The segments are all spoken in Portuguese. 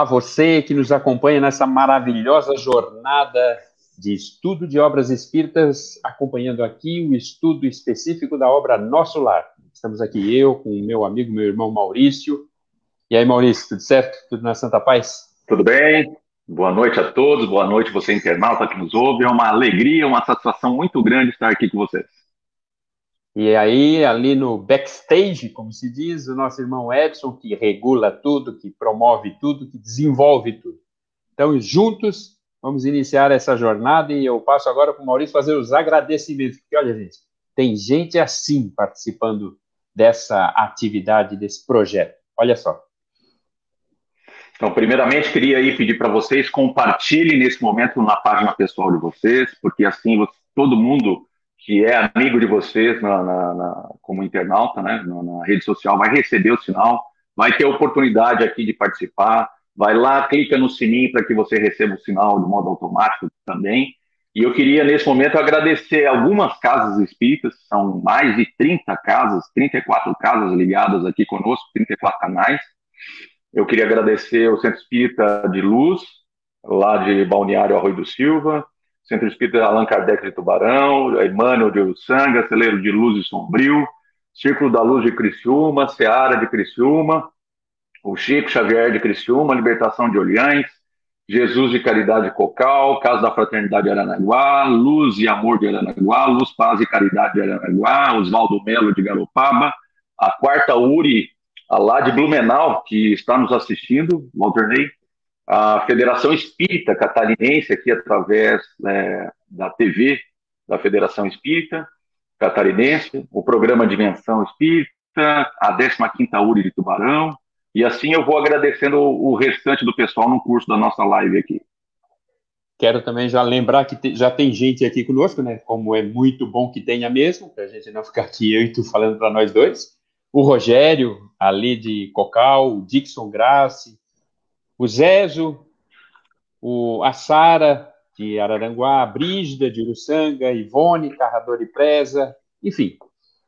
Olá, você que nos acompanha nessa maravilhosa jornada de estudo de obras espíritas, acompanhando aqui o estudo específico da obra Nosso Lar. Estamos aqui eu com o meu amigo, meu irmão Maurício. E aí, Maurício, tudo certo? Tudo na Santa Paz? Tudo bem? Boa noite a todos, boa noite você internauta que nos ouve. É uma alegria, uma satisfação muito grande estar aqui com vocês. E aí, ali no backstage, como se diz, o nosso irmão Edson, que regula tudo, que promove tudo, que desenvolve tudo. Então, juntos, vamos iniciar essa jornada e eu passo agora para o Maurício fazer os agradecimentos. Porque, olha, gente, tem gente assim participando dessa atividade, desse projeto. Olha só. Então, primeiramente, queria aí pedir para vocês compartilhem nesse momento na página pessoal de vocês, porque assim todo mundo que é amigo de vocês na, na, na, como internauta, né, na, rede social, vai receber o sinal, vai ter oportunidade aqui de participar, vai lá, clica no sininho para que você receba o sinal de modo automático também. E eu queria, nesse momento, agradecer algumas casas espíritas, são mais de 30 casas, 34 casas ligadas aqui conosco, 34 canais, eu queria agradecer o Centro Espírita de Luz, lá de Balneário Arroio do Silva, Centro Espírita Allan Kardec de Tubarão, Emmanuel de Uçanga, Celeiro de Luz e Sombrio, Círculo da Luz de Criciúma, Seara de Criciúma, o Chico Xavier de Criciúma, Libertação de Olhães, Jesus de Caridade Cocal, Casa da Fraternidade de Aranaguá, Luz e Amor de Aranaguá, Luz, Paz e Caridade de Aranaguá, Oswaldo Melo de Garopaba, a quarta URI lá de Blumenau, que está nos assistindo, Walter Ney, a Federação Espírita Catarinense, aqui através é, da TV da Federação Espírita Catarinense, o programa Dimensão Espírita, a 15ª URI de Tubarão, e assim eu vou agradecendo o restante do pessoal no curso da nossa live aqui. Quero também já lembrar que já tem gente aqui conosco, né? Como é muito bom que tenha mesmo, para a gente não ficar aqui eu e tu falando para nós dois o Rogério, ali de Cocal, o Dixon Grace, o Zezo, o, a Sara, de Araranguá, a Brígida, de Uruçanga, Ivone, Carrador e Presa, enfim.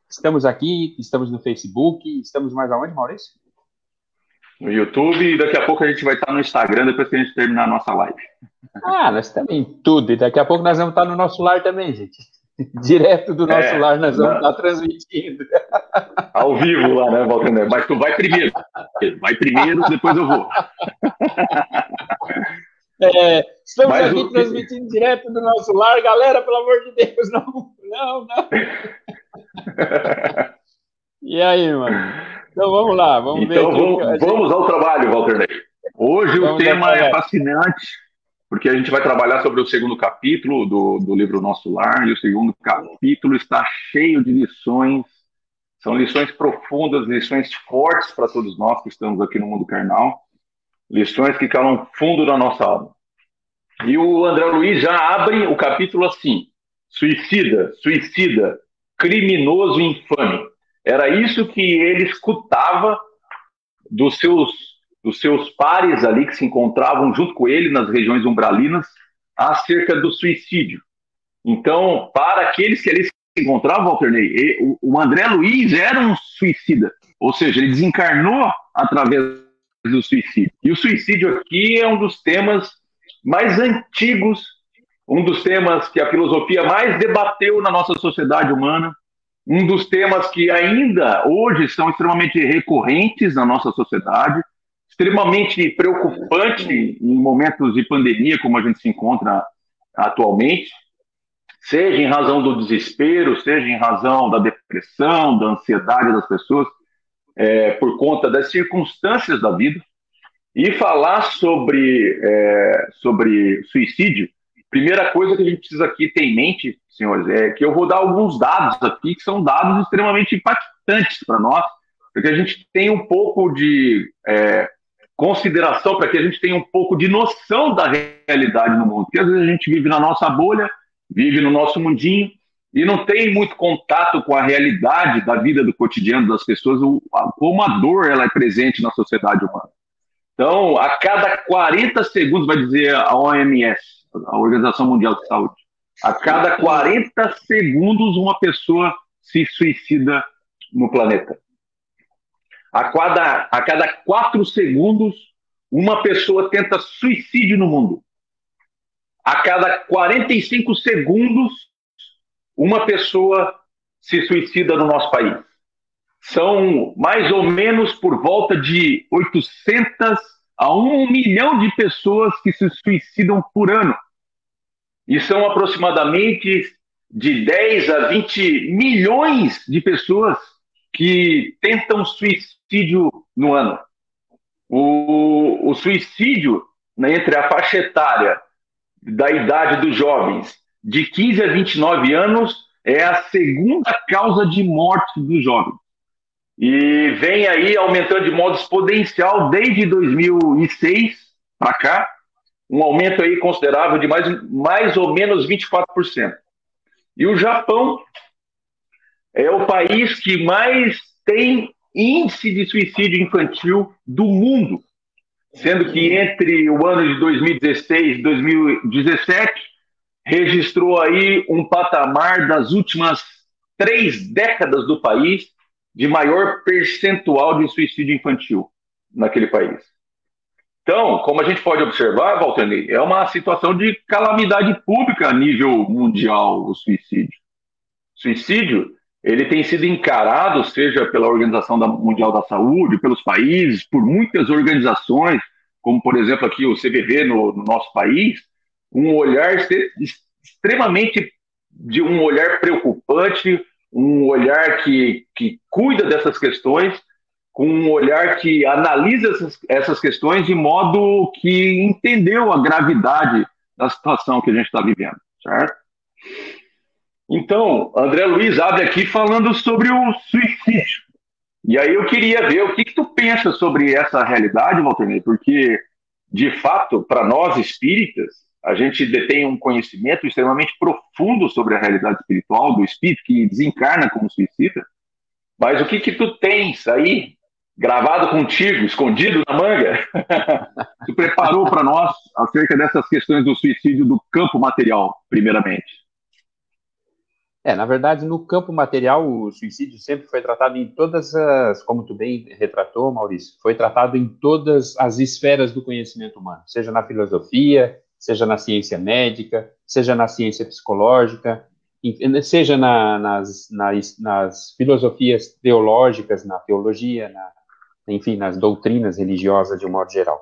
Estamos aqui, estamos no Facebook, estamos mais aonde, Maurício? No YouTube e daqui a pouco a gente vai estar no Instagram depois que a gente terminar a nossa live. Ah, nós estamos em tudo. E daqui a pouco nós vamos estar no nosso lar também, gente. Direto do nosso é, lar, nós vamos estar transmitindo. Ao vivo lá, né, Valtender? Mas tu vai primeiro. Vai primeiro, depois eu vou. É, estamos Mas aqui o... transmitindo direto do nosso lar. Galera, pelo amor de Deus, não, não, não. E aí, mano? Então vamos lá, vamos então, ver. Vamos, gente... vamos ao trabalho, Walter Hoje vamos o tema é fascinante porque a gente vai trabalhar sobre o segundo capítulo do, do livro Nosso Lar, e o segundo capítulo está cheio de lições, são lições profundas, lições fortes para todos nós que estamos aqui no mundo carnal, lições que calam fundo na nossa alma. E o André Luiz já abre o capítulo assim: suicida, suicida, criminoso infame. Era isso que ele escutava dos seus dos seus pares ali que se encontravam junto com ele nas regiões umbralinas acerca do suicídio. Então, para aqueles que ali se encontravam, Walter Ney, o André Luiz era um suicida, ou seja, ele desencarnou através do suicídio. E o suicídio aqui é um dos temas mais antigos, um dos temas que a filosofia mais debateu na nossa sociedade humana, um dos temas que ainda hoje são extremamente recorrentes na nossa sociedade, extremamente preocupante em momentos de pandemia, como a gente se encontra atualmente, seja em razão do desespero, seja em razão da depressão, da ansiedade das pessoas, é, por conta das circunstâncias da vida. E falar sobre, é, sobre suicídio, primeira coisa que a gente precisa aqui ter em mente, senhores, é que eu vou dar alguns dados aqui que são dados extremamente impactantes para nós, porque a gente tem um pouco de é, consideração para que a gente tenha um pouco de noção da realidade no mundo. Porque às vezes a gente vive na nossa bolha, vive no nosso mundinho e não tem muito contato com a realidade da vida do cotidiano das pessoas, como a dor ela é presente na sociedade humana. Então, a cada 40 segundos, vai dizer a OMS, a Organização Mundial de Saúde, a cada 40 segundos uma pessoa se suicida no planeta. A cada, a cada quatro segundos, uma pessoa tenta suicídio no mundo. A cada 45 segundos, uma pessoa se suicida no nosso país. São mais ou menos por volta de 800 a 1 milhão de pessoas que se suicidam por ano. E são aproximadamente de 10 a 20 milhões de pessoas que tentam suicídio no ano. O, o suicídio né, entre a faixa etária da idade dos jovens de 15 a 29 anos é a segunda causa de morte dos jovens. E vem aí aumentando de modo exponencial desde 2006 para cá, um aumento aí considerável de mais, mais ou menos 24%. E o Japão é o país que mais tem índice de suicídio infantil do mundo, sendo que entre o ano de 2016 e 2017 registrou aí um patamar das últimas três décadas do país de maior percentual de suicídio infantil naquele país. Então, como a gente pode observar, Valternei, é uma situação de calamidade pública a nível mundial o suicídio. Suicídio, ele tem sido encarado, seja pela Organização Mundial da Saúde, pelos países, por muitas organizações, como por exemplo aqui o CVV no, no nosso país, um olhar extremamente de um olhar preocupante, um olhar que, que cuida dessas questões, com um olhar que analisa essas, essas questões de modo que entendeu a gravidade da situação que a gente está vivendo, certo? Então, André Luiz abre aqui falando sobre o suicídio. E aí eu queria ver o que, que tu pensa sobre essa realidade, Walter porque, de fato, para nós espíritas, a gente detém um conhecimento extremamente profundo sobre a realidade espiritual do espírito que desencarna como suicida. Mas o que que tu tens aí gravado contigo, escondido na manga? tu preparou para nós acerca dessas questões do suicídio do campo material, primeiramente? É, na verdade, no campo material, o suicídio sempre foi tratado em todas as, como tu bem retratou, Maurício, foi tratado em todas as esferas do conhecimento humano, seja na filosofia, seja na ciência médica, seja na ciência psicológica, seja na, nas, nas, nas, filosofias teológicas, na teologia, na, enfim, nas doutrinas religiosas de um modo geral.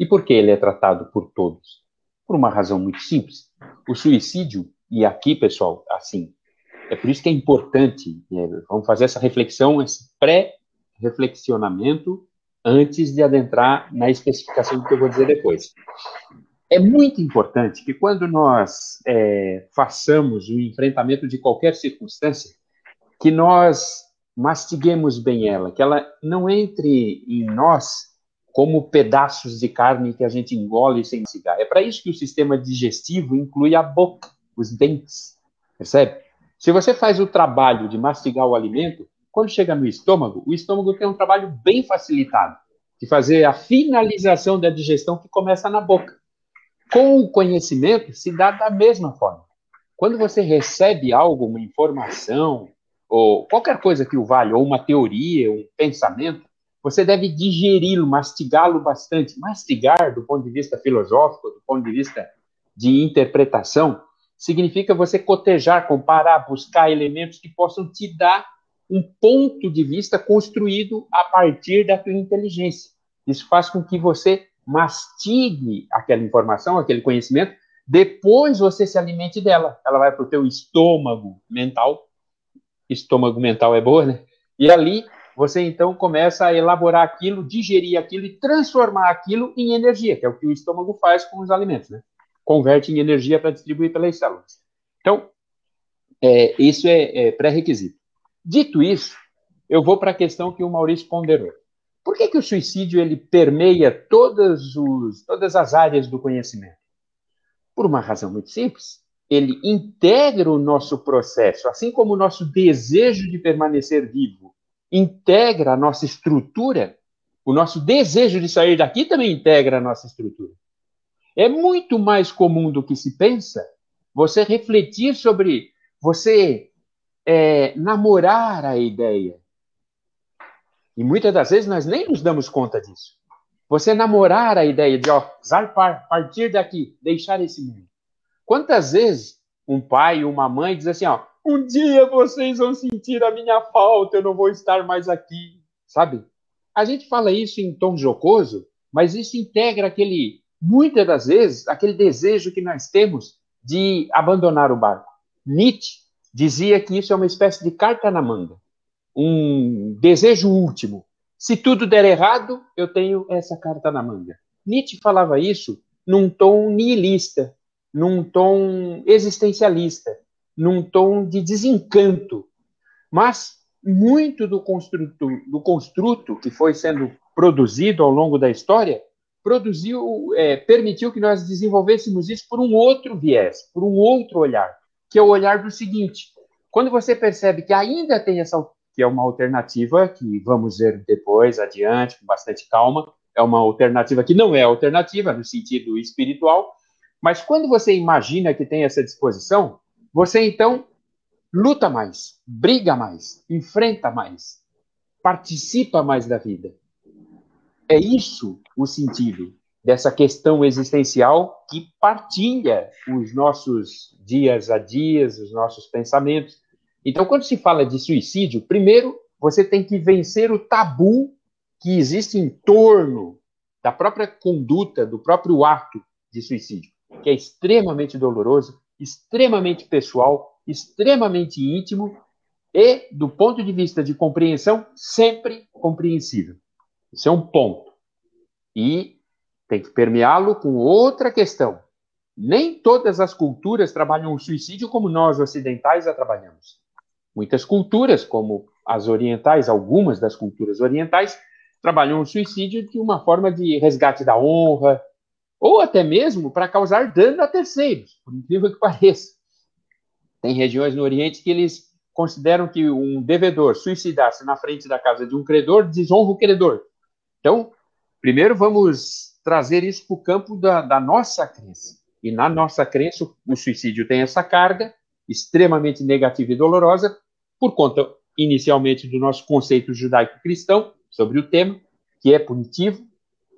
E por que ele é tratado por todos? Por uma razão muito simples. O suicídio, e aqui, pessoal, assim, é por isso que é importante, é, vamos fazer essa reflexão, esse pré-reflexionamento, antes de adentrar na especificação do que eu vou dizer depois. É muito importante que quando nós é, façamos o enfrentamento de qualquer circunstância, que nós mastiguemos bem ela, que ela não entre em nós como pedaços de carne que a gente engole sem mastigar. É para isso que o sistema digestivo inclui a boca, os dentes, percebe? Se você faz o trabalho de mastigar o alimento, quando chega no estômago, o estômago tem um trabalho bem facilitado de fazer a finalização da digestão que começa na boca. Com o conhecimento, se dá da mesma forma. Quando você recebe algo, uma informação, ou qualquer coisa que o valha, ou uma teoria, um pensamento, você deve digeri-lo, mastigá-lo bastante. Mastigar, do ponto de vista filosófico, do ponto de vista de interpretação, significa você cotejar, comparar, buscar elementos que possam te dar um ponto de vista construído a partir da tua inteligência. Isso faz com que você mastigue aquela informação, aquele conhecimento, depois você se alimente dela. Ela vai para o teu estômago mental. Estômago mental é boa, né? E ali você então começa a elaborar aquilo, digerir aquilo e transformar aquilo em energia, que é o que o estômago faz com os alimentos, né? Converte em energia para distribuir pelas células. Então, é, isso é, é pré-requisito. Dito isso, eu vou para a questão que o Maurício ponderou. Por que, que o suicídio ele permeia todas, os, todas as áreas do conhecimento? Por uma razão muito simples. Ele integra o nosso processo, assim como o nosso desejo de permanecer vivo integra a nossa estrutura, o nosso desejo de sair daqui também integra a nossa estrutura. É muito mais comum do que se pensa você refletir sobre, você é, namorar a ideia, e muitas das vezes nós nem nos damos conta disso. Você namorar a ideia de, ó, zarpar, partir daqui, deixar esse mundo. Quantas vezes um pai ou uma mãe diz assim, ó, um dia vocês vão sentir a minha falta, eu não vou estar mais aqui, sabe? A gente fala isso em tom jocoso, mas isso integra aquele, muitas das vezes, aquele desejo que nós temos de abandonar o barco. Nietzsche dizia que isso é uma espécie de carta na manga, um desejo último. Se tudo der errado, eu tenho essa carta na manga. Nietzsche falava isso num tom nihilista, num tom existencialista, num tom de desencanto. Mas muito do construto, do construto que foi sendo produzido ao longo da história produziu, é, permitiu que nós desenvolvêssemos isso por um outro viés, por um outro olhar, que é o olhar do seguinte: quando você percebe que ainda tem essa que é uma alternativa que vamos ver depois, adiante, com bastante calma, é uma alternativa que não é alternativa no sentido espiritual, mas quando você imagina que tem essa disposição, você então luta mais, briga mais, enfrenta mais, participa mais da vida. É isso o sentido dessa questão existencial que partilha os nossos dias a dias, os nossos pensamentos. Então, quando se fala de suicídio, primeiro você tem que vencer o tabu que existe em torno da própria conduta, do próprio ato de suicídio, que é extremamente doloroso, extremamente pessoal, extremamente íntimo e, do ponto de vista de compreensão, sempre compreensível. Isso é um ponto. E tem que permeá-lo com outra questão. Nem todas as culturas trabalham o suicídio como nós ocidentais a trabalhamos. Muitas culturas, como as orientais, algumas das culturas orientais, trabalham o suicídio de uma forma de resgate da honra, ou até mesmo para causar dano a terceiros, por incrível que pareça. Tem regiões no Oriente que eles consideram que um devedor suicidar-se na frente da casa de um credor desonra o credor. Então, primeiro vamos trazer isso para o campo da, da nossa crença. E na nossa crença, o suicídio tem essa carga extremamente negativa e dolorosa, por conta, inicialmente, do nosso conceito judaico-cristão sobre o tema, que é punitivo,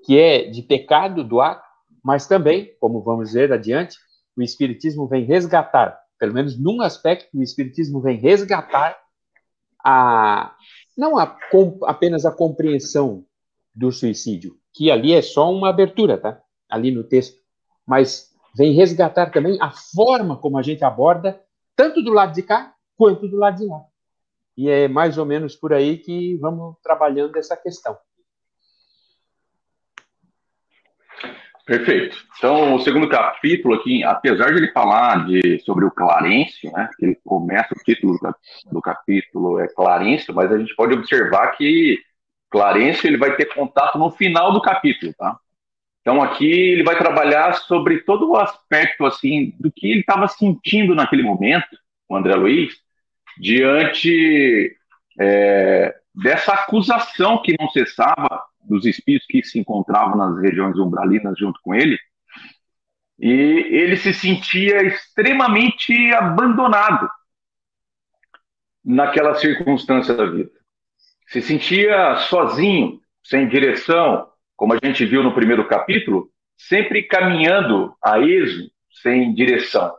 que é de pecado do ato, mas também, como vamos ver adiante, o Espiritismo vem resgatar, pelo menos num aspecto, o Espiritismo vem resgatar a, não a, apenas a compreensão do suicídio, que ali é só uma abertura, tá? Ali no texto. Mas vem resgatar também a forma como a gente aborda, tanto do lado de cá quanto do lado de lá. E é mais ou menos por aí que vamos trabalhando essa questão. Perfeito. Então, o segundo capítulo aqui, apesar de ele falar de, sobre o Clarencio, né, ele começa o título do capítulo é Clarencio, mas a gente pode observar que Clarencio ele vai ter contato no final do capítulo, tá? Então aqui ele vai trabalhar sobre todo o aspecto assim do que ele estava sentindo naquele momento, o André Luiz, diante é, dessa acusação que não cessava dos espíritos que se encontravam nas regiões umbralinas junto com ele, e ele se sentia extremamente abandonado naquela circunstância da vida se sentia sozinho, sem direção, como a gente viu no primeiro capítulo, sempre caminhando a esmo, sem direção.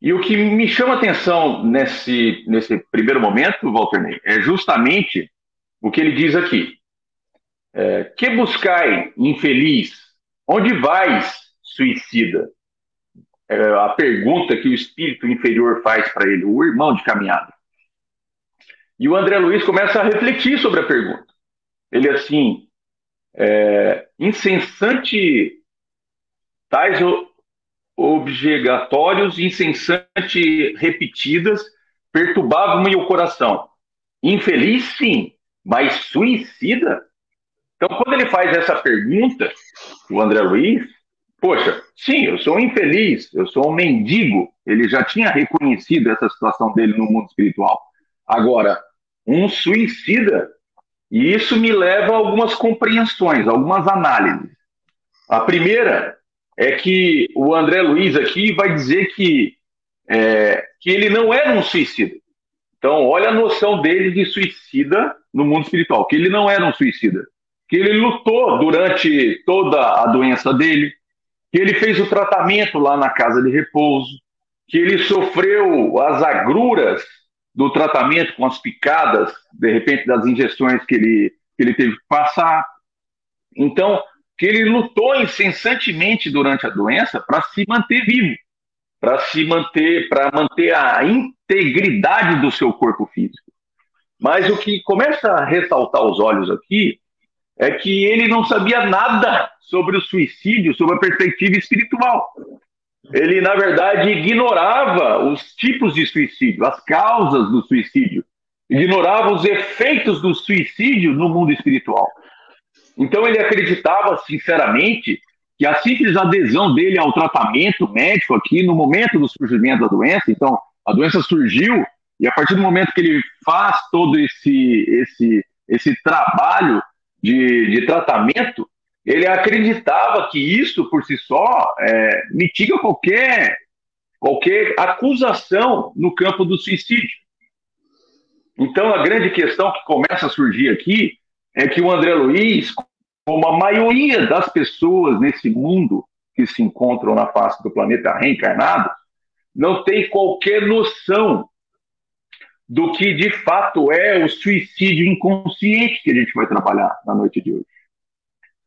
E o que me chama atenção nesse, nesse primeiro momento, Walter Ney, é justamente o que ele diz aqui. É, que buscai, infeliz? Onde vais, suicida? É a pergunta que o espírito inferior faz para ele, o irmão de caminhada. E o André Luiz começa a refletir sobre a pergunta. Ele assim, é, tais objegatórios, incessante repetidas, perturbavam-me o coração. Infeliz, sim, mas suicida? Então, quando ele faz essa pergunta, o André Luiz, poxa, sim, eu sou infeliz, eu sou um mendigo. Ele já tinha reconhecido essa situação dele no mundo espiritual. Agora, um suicida. E isso me leva a algumas compreensões, algumas análises. A primeira é que o André Luiz aqui vai dizer que, é, que ele não era um suicida. Então, olha a noção dele de suicida no mundo espiritual, que ele não era um suicida, que ele lutou durante toda a doença dele, que ele fez o tratamento lá na casa de repouso, que ele sofreu as agruras do tratamento com as picadas, de repente, das injeções que ele, que ele teve que passar. Então, que ele lutou incessantemente durante a doença para se manter vivo, para se manter, para manter a integridade do seu corpo físico. Mas o que começa a ressaltar os olhos aqui é que ele não sabia nada sobre o suicídio, sobre a perspectiva espiritual. Ele, na verdade, ignorava os tipos de suicídio, as causas do suicídio, ignorava os efeitos do suicídio no mundo espiritual. Então, ele acreditava, sinceramente, que a simples adesão dele ao tratamento médico aqui, no momento do surgimento da doença, então, a doença surgiu, e a partir do momento que ele faz todo esse, esse, esse trabalho de, de tratamento, ele acreditava que isso por si só é, mitiga qualquer, qualquer acusação no campo do suicídio. Então, a grande questão que começa a surgir aqui é que o André Luiz, como a maioria das pessoas nesse mundo que se encontram na face do planeta reencarnado, não tem qualquer noção do que de fato é o suicídio inconsciente que a gente vai trabalhar na noite de hoje.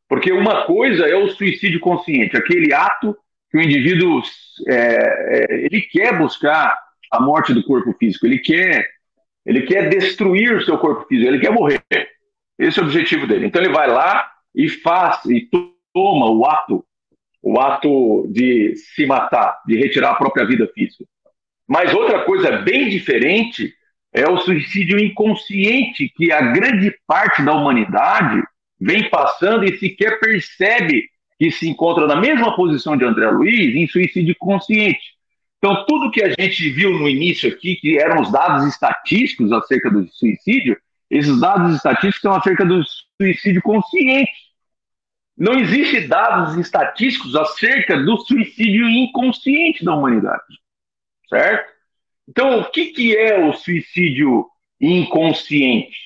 Porque uma coisa é o suicídio consciente, aquele ato que o indivíduo é, é, ele quer buscar a morte do corpo físico, ele quer, ele quer destruir o seu corpo físico, ele quer morrer. Esse é o objetivo dele. Então ele vai lá e faz e toma o ato, o ato de se matar, de retirar a própria vida física. Mas outra coisa bem diferente é o suicídio inconsciente que a grande parte da humanidade vem passando e sequer percebe que se encontra na mesma posição de André Luiz em suicídio consciente. Então, tudo que a gente viu no início aqui, que eram os dados estatísticos acerca do suicídio, esses dados estatísticos são acerca do suicídio consciente. Não existe dados estatísticos acerca do suicídio inconsciente da humanidade. Certo? Então, o que, que é o suicídio inconsciente?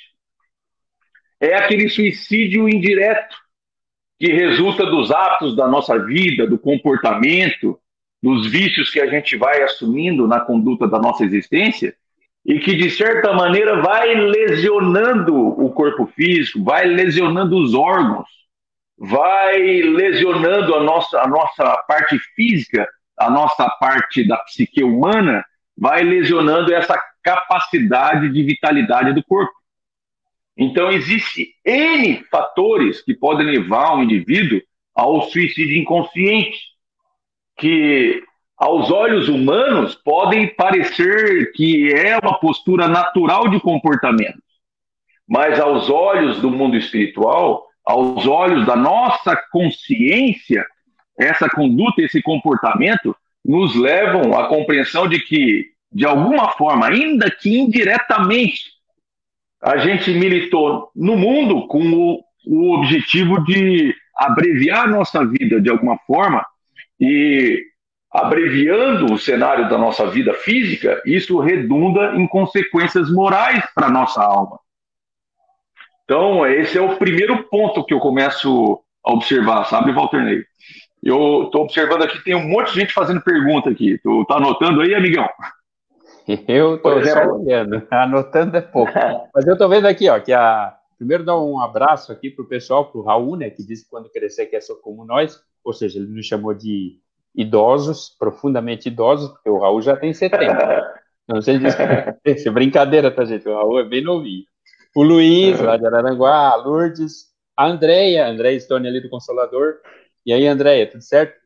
É aquele suicídio indireto que resulta dos atos da nossa vida, do comportamento, dos vícios que a gente vai assumindo na conduta da nossa existência e que, de certa maneira, vai lesionando o corpo físico, vai lesionando os órgãos, vai lesionando a nossa, a nossa parte física, a nossa parte da psique humana, vai lesionando essa capacidade de vitalidade do corpo. Então, existe N fatores que podem levar um indivíduo ao suicídio inconsciente, que aos olhos humanos podem parecer que é uma postura natural de comportamento, mas aos olhos do mundo espiritual, aos olhos da nossa consciência, essa conduta, esse comportamento nos levam à compreensão de que, de alguma forma, ainda que indiretamente, a gente militou no mundo com o, o objetivo de abreviar nossa vida de alguma forma e abreviando o cenário da nossa vida física, isso redunda em consequências morais para a nossa alma. Então, esse é o primeiro ponto que eu começo a observar, sabe, Walter Ney? Eu estou observando aqui, tem um monte de gente fazendo pergunta aqui. Tu tá anotando aí, amigão? Eu estou só olhando, anotando é pouco. Mas eu estou vendo aqui, ó, que a. Primeiro dar um abraço aqui para o pessoal, para o Raul, né, que disse que quando crescer quer ser como nós, ou seja, ele nos chamou de idosos, profundamente idosos, porque o Raul já tem 70. Não sei disso. É brincadeira, tá, gente? O Raul é bem novinho. O Luiz, lá de Araranguá, a Lourdes, a Andréia, Andréia Stone ali do Consolador. E aí, Andréia, tudo certo?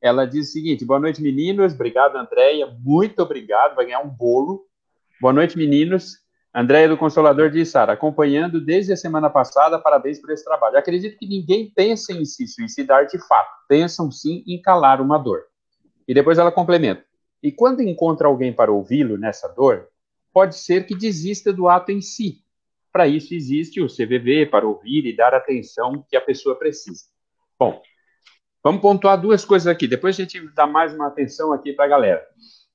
Ela diz o seguinte: boa noite, meninos. Obrigado, Andréia. Muito obrigado. Vai ganhar um bolo. Boa noite, meninos. Andréia do Consolador diz, Sara, acompanhando desde a semana passada, parabéns por esse trabalho. acredito que ninguém pensa em se suicidar de fato. Pensam sim em calar uma dor. E depois ela complementa. E quando encontra alguém para ouvi-lo nessa dor, pode ser que desista do ato em si. Para isso existe o CVV, para ouvir e dar atenção que a pessoa precisa. Bom, Vamos pontuar duas coisas aqui, depois a gente dá mais uma atenção aqui para a galera.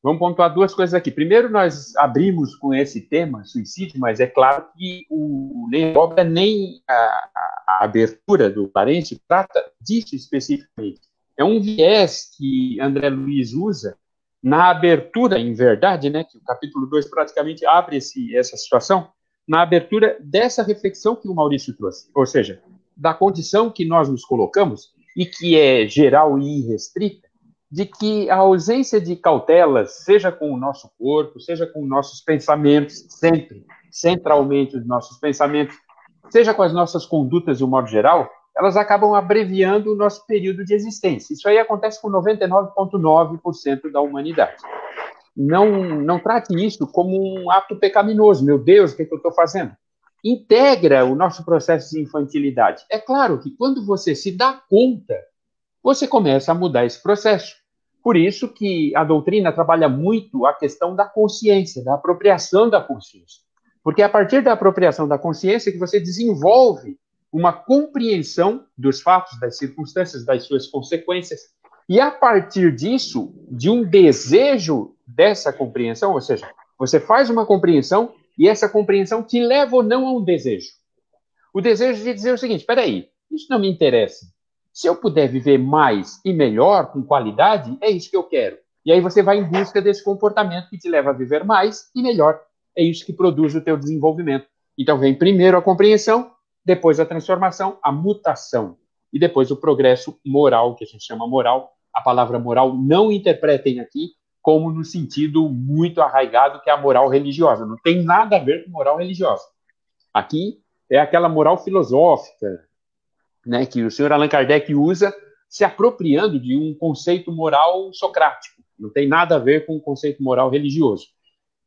Vamos pontuar duas coisas aqui. Primeiro, nós abrimos com esse tema, suicídio, mas é claro que o nem obra nem a, a abertura do Parente trata disso especificamente. É um viés que André Luiz usa na abertura, em verdade, né, que o capítulo 2 praticamente abre esse, essa situação, na abertura dessa reflexão que o Maurício trouxe, ou seja, da condição que nós nos colocamos e que é geral e irrestrita, de que a ausência de cautelas, seja com o nosso corpo, seja com nossos pensamentos, sempre, centralmente os nossos pensamentos, seja com as nossas condutas de um modo geral, elas acabam abreviando o nosso período de existência. Isso aí acontece com 99,9% da humanidade. Não, não trate isso como um ato pecaminoso. Meu Deus, o que, é que eu estou fazendo? Integra o nosso processo de infantilidade. É claro que quando você se dá conta, você começa a mudar esse processo. Por isso que a doutrina trabalha muito a questão da consciência, da apropriação da consciência. Porque é a partir da apropriação da consciência que você desenvolve uma compreensão dos fatos, das circunstâncias, das suas consequências. E a partir disso, de um desejo dessa compreensão, ou seja, você faz uma compreensão e essa compreensão te leva ou não a um desejo. O desejo de dizer o seguinte: espera aí, isso não me interessa. Se eu puder viver mais e melhor, com qualidade, é isso que eu quero. E aí você vai em busca desse comportamento que te leva a viver mais e melhor. É isso que produz o teu desenvolvimento. Então vem primeiro a compreensão, depois a transformação, a mutação e depois o progresso moral, que a gente chama moral. A palavra moral não interpretem aqui como no sentido muito arraigado que é a moral religiosa. Não tem nada a ver com moral religiosa. Aqui é aquela moral filosófica, né, que o senhor Allan Kardec usa se apropriando de um conceito moral socrático. Não tem nada a ver com o conceito moral religioso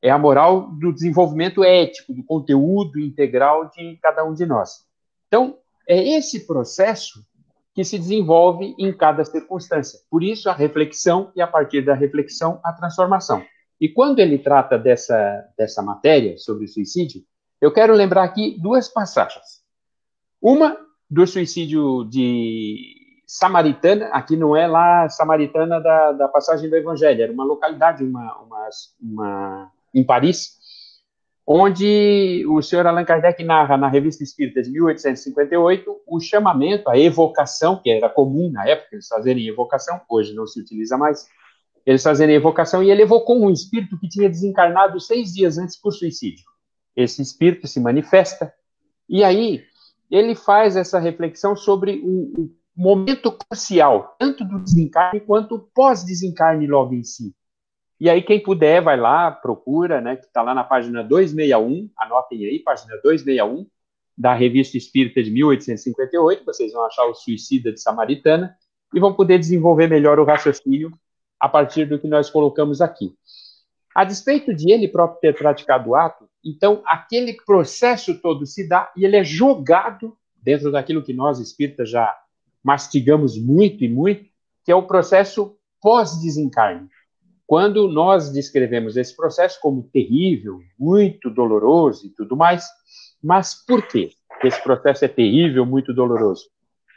é a moral do desenvolvimento ético, do conteúdo integral de cada um de nós. Então, é esse processo que se desenvolve em cada circunstância. Por isso, a reflexão e, a partir da reflexão, a transformação. E quando ele trata dessa, dessa matéria sobre o suicídio, eu quero lembrar aqui duas passagens. Uma do suicídio de Samaritana, aqui não é lá Samaritana da, da passagem do Evangelho, era uma localidade, uma, uma, uma em Paris, onde o senhor Allan Kardec narra na Revista Espírita de 1858 o chamamento, a evocação, que era comum na época eles fazerem evocação, hoje não se utiliza mais, eles fazerem evocação, e ele evocou um espírito que tinha desencarnado seis dias antes por suicídio. Esse espírito se manifesta, e aí ele faz essa reflexão sobre o, o momento crucial, tanto do desencarne quanto pós-desencarne logo em si. E aí, quem puder, vai lá, procura, né, que está lá na página 261, anotem aí, página 261, da Revista Espírita de 1858, vocês vão achar o Suicida de Samaritana, e vão poder desenvolver melhor o raciocínio a partir do que nós colocamos aqui. A despeito de ele próprio ter praticado o ato, então aquele processo todo se dá e ele é jogado dentro daquilo que nós espíritas já mastigamos muito e muito, que é o processo pós-desencarne. Quando nós descrevemos esse processo como terrível, muito doloroso e tudo mais, mas por quê? Esse processo é terrível, muito doloroso.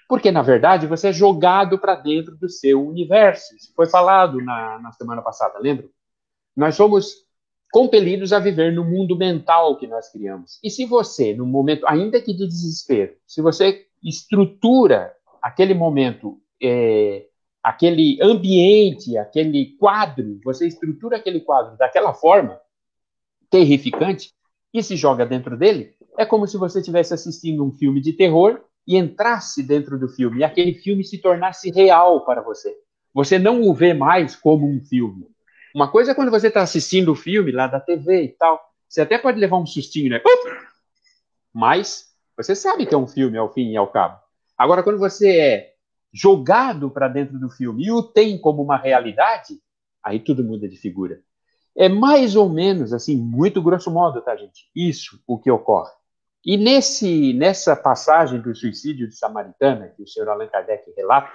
Porque, na verdade, você é jogado para dentro do seu universo. Isso foi falado na, na semana passada, lembra? Nós somos compelidos a viver no mundo mental que nós criamos. E se você, no momento, ainda que de desespero, se você estrutura aquele momento é, aquele ambiente, aquele quadro, você estrutura aquele quadro daquela forma terrificante e se joga dentro dele, é como se você estivesse assistindo um filme de terror e entrasse dentro do filme e aquele filme se tornasse real para você. Você não o vê mais como um filme. Uma coisa é quando você está assistindo o filme lá da TV e tal, você até pode levar um sustinho, né? Mas você sabe que é um filme ao fim e ao cabo. Agora, quando você é jogado para dentro do filme e o tem como uma realidade, aí tudo muda de figura. É mais ou menos assim, muito grosso modo, tá, gente? Isso o que ocorre. E nesse, nessa passagem do suicídio de Samaritana, que o senhor Allan Kardec relata,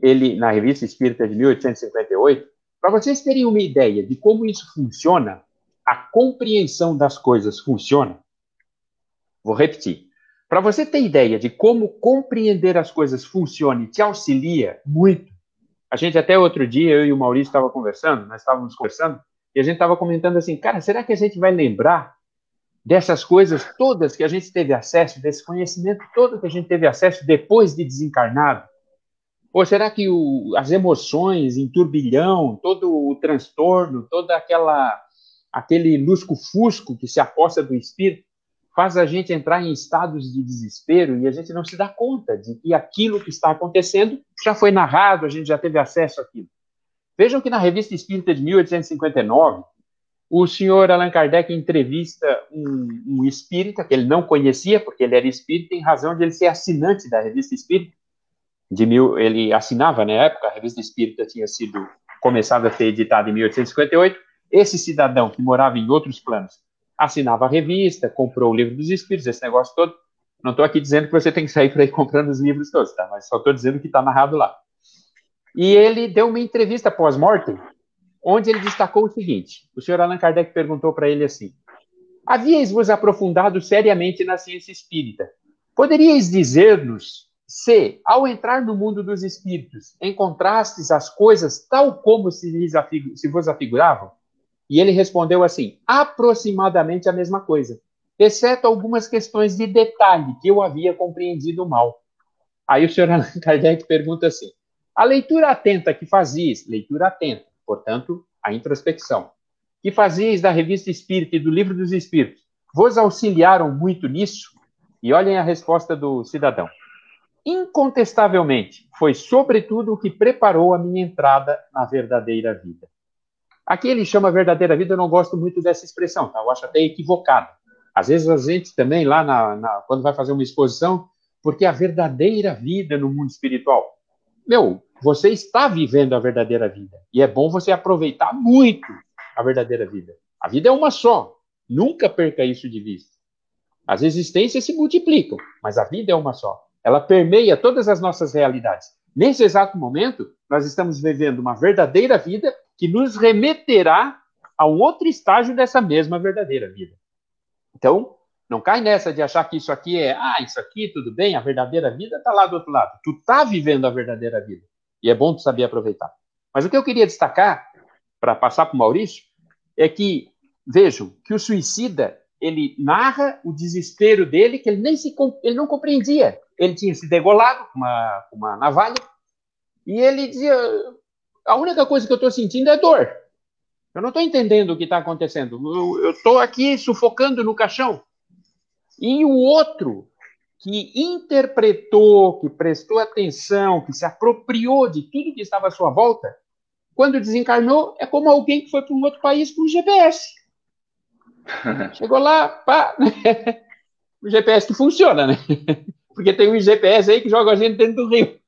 ele na Revista Espírita de 1858, para vocês terem uma ideia de como isso funciona, a compreensão das coisas funciona, vou repetir. Para você ter ideia de como compreender as coisas funciona e te auxilia muito, a gente até outro dia, eu e o Maurício estava conversando, nós estávamos conversando, e a gente estava comentando assim, cara, será que a gente vai lembrar dessas coisas todas que a gente teve acesso, desse conhecimento todo que a gente teve acesso depois de desencarnado? Ou será que o, as emoções em turbilhão, todo o transtorno, toda aquela aquele lusco-fusco que se aposta do espírito, faz a gente entrar em estados de desespero e a gente não se dá conta de que aquilo que está acontecendo já foi narrado, a gente já teve acesso àquilo. Vejam que na Revista Espírita de 1859, o senhor Allan Kardec entrevista um, um espírita que ele não conhecia, porque ele era espírita, em razão de ele ser assinante da Revista Espírita. De mil, ele assinava na época, a Revista Espírita tinha sido começada a ser editada em 1858. Esse cidadão que morava em outros planos assinava a revista, comprou o livro dos espíritos, esse negócio todo. Não estou aqui dizendo que você tem que sair por aí comprando os livros todos, tá? Mas só estou dizendo que está narrado lá. E ele deu uma entrevista pós-mortem onde ele destacou o seguinte: o senhor Allan Kardec perguntou para ele assim: Havíeis vos aprofundado seriamente na ciência espírita. Poderíeis dizer-nos se, ao entrar no mundo dos espíritos, encontrastes as coisas tal como se, se vos afiguravam? E ele respondeu assim: aproximadamente a mesma coisa, exceto algumas questões de detalhe que eu havia compreendido mal. Aí o senhor Allan Kardec pergunta assim: a leitura atenta que fazis, leitura atenta, portanto, a introspecção, que fazias da Revista Espírita e do Livro dos Espíritos, vos auxiliaram muito nisso? E olhem a resposta do cidadão. Incontestavelmente, foi sobretudo o que preparou a minha entrada na verdadeira vida. Aqui ele chama verdadeira vida, eu não gosto muito dessa expressão, tá? eu acho até equivocado. Às vezes a gente também, lá na, na, quando vai fazer uma exposição, porque a verdadeira vida no mundo espiritual. Meu, você está vivendo a verdadeira vida. E é bom você aproveitar muito a verdadeira vida. A vida é uma só. Nunca perca isso de vista. As existências se multiplicam, mas a vida é uma só. Ela permeia todas as nossas realidades. Nesse exato momento, nós estamos vivendo uma verdadeira vida que nos remeterá a um outro estágio dessa mesma verdadeira vida. Então, não cai nessa de achar que isso aqui é, ah, isso aqui tudo bem, a verdadeira vida está lá do outro lado. Tu está vivendo a verdadeira vida. E é bom tu saber aproveitar. Mas o que eu queria destacar, para passar para o Maurício, é que, vejam, que o suicida, ele narra o desespero dele, que ele nem se, ele não compreendia. Ele tinha se degolado com uma, uma navalha, e ele dizia, a única coisa que eu estou sentindo é dor. Eu não estou entendendo o que está acontecendo. Eu estou aqui sufocando no caixão. E o outro, que interpretou, que prestou atenção, que se apropriou de tudo que estava à sua volta, quando desencarnou, é como alguém que foi para um outro país com GPS. Chegou lá, pá, o GPS que funciona, né? Porque tem um GPS aí que joga a gente dentro do rio.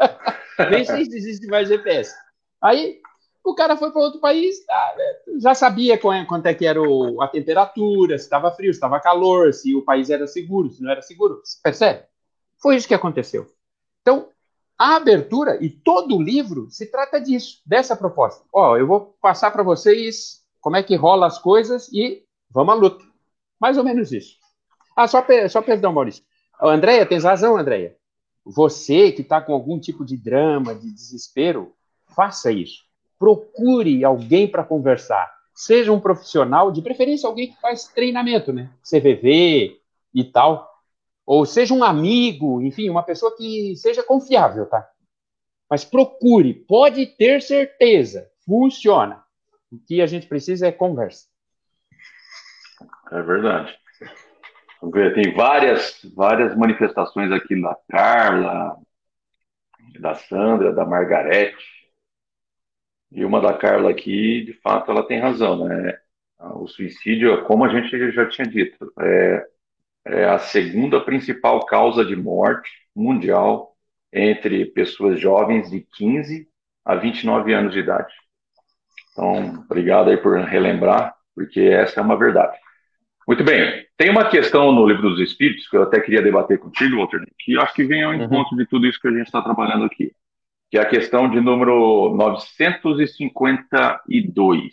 Nem sei se existe mais GPS. Aí o cara foi para outro país, né, já sabia quanto é que era o, a temperatura, se estava frio, se estava calor, se o país era seguro, se não era seguro. Percebe? Foi isso que aconteceu. Então, a abertura e todo o livro se trata disso, dessa proposta. Ó, eu vou passar para vocês como é que rola as coisas e vamos à luta. Mais ou menos isso. Ah, só, só perdão, Maurício. Andréia, tens razão, Andréia. Você que está com algum tipo de drama, de desespero, faça isso procure alguém para conversar. Seja um profissional, de preferência alguém que faz treinamento, né? CVV e tal. Ou seja um amigo, enfim, uma pessoa que seja confiável, tá? Mas procure, pode ter certeza, funciona. O que a gente precisa é conversa. É verdade. Tem várias, várias manifestações aqui da Carla, da Sandra, da Margarete. E uma da Carla aqui, de fato, ela tem razão, né? O suicídio, como a gente já tinha dito, é, é a segunda principal causa de morte mundial entre pessoas jovens de 15 a 29 anos de idade. Então, obrigado aí por relembrar, porque essa é uma verdade. Muito bem. Tem uma questão no Livro dos Espíritos que eu até queria debater contigo, Walter, que acho que vem ao uhum. encontro de tudo isso que a gente está trabalhando aqui que é a questão de número 952.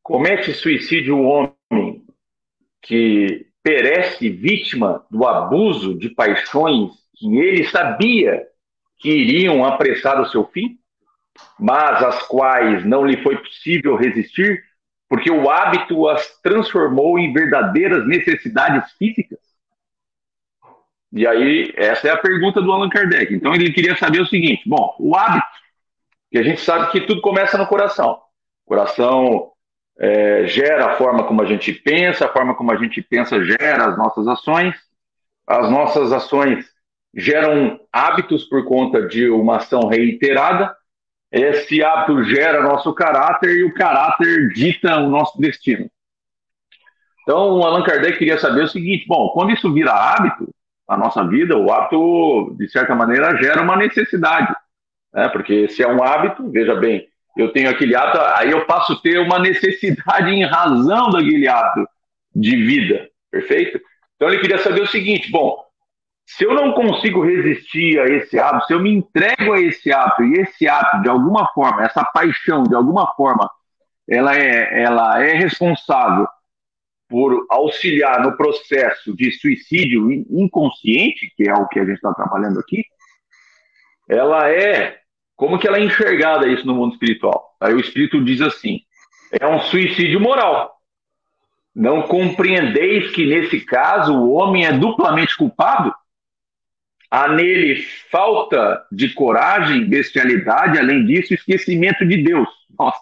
Comete suicídio o homem que perece vítima do abuso de paixões que ele sabia que iriam apressar o seu fim, mas às quais não lhe foi possível resistir porque o hábito as transformou em verdadeiras necessidades físicas? E aí, essa é a pergunta do Allan Kardec. Então, ele queria saber o seguinte: bom, o hábito, que a gente sabe que tudo começa no coração. O coração é, gera a forma como a gente pensa, a forma como a gente pensa gera as nossas ações, as nossas ações geram hábitos por conta de uma ação reiterada, esse hábito gera nosso caráter e o caráter dita o nosso destino. Então, o Allan Kardec queria saber o seguinte: bom, quando isso vira hábito na nossa vida, o hábito, de certa maneira, gera uma necessidade. Né? Porque se é um hábito, veja bem, eu tenho aquele hábito, aí eu passo a ter uma necessidade em razão daquele hábito de vida, perfeito? Então ele queria saber o seguinte: bom, se eu não consigo resistir a esse hábito, se eu me entrego a esse hábito e esse hábito, de alguma forma, essa paixão, de alguma forma, ela é, ela é responsável por auxiliar no processo de suicídio inconsciente, que é o que a gente está trabalhando aqui, ela é como que ela é enxergada isso no mundo espiritual? Aí o espírito diz assim: é um suicídio moral. Não compreendeis que nesse caso o homem é duplamente culpado? Há nele falta de coragem, bestialidade, além disso, esquecimento de Deus. Nossa,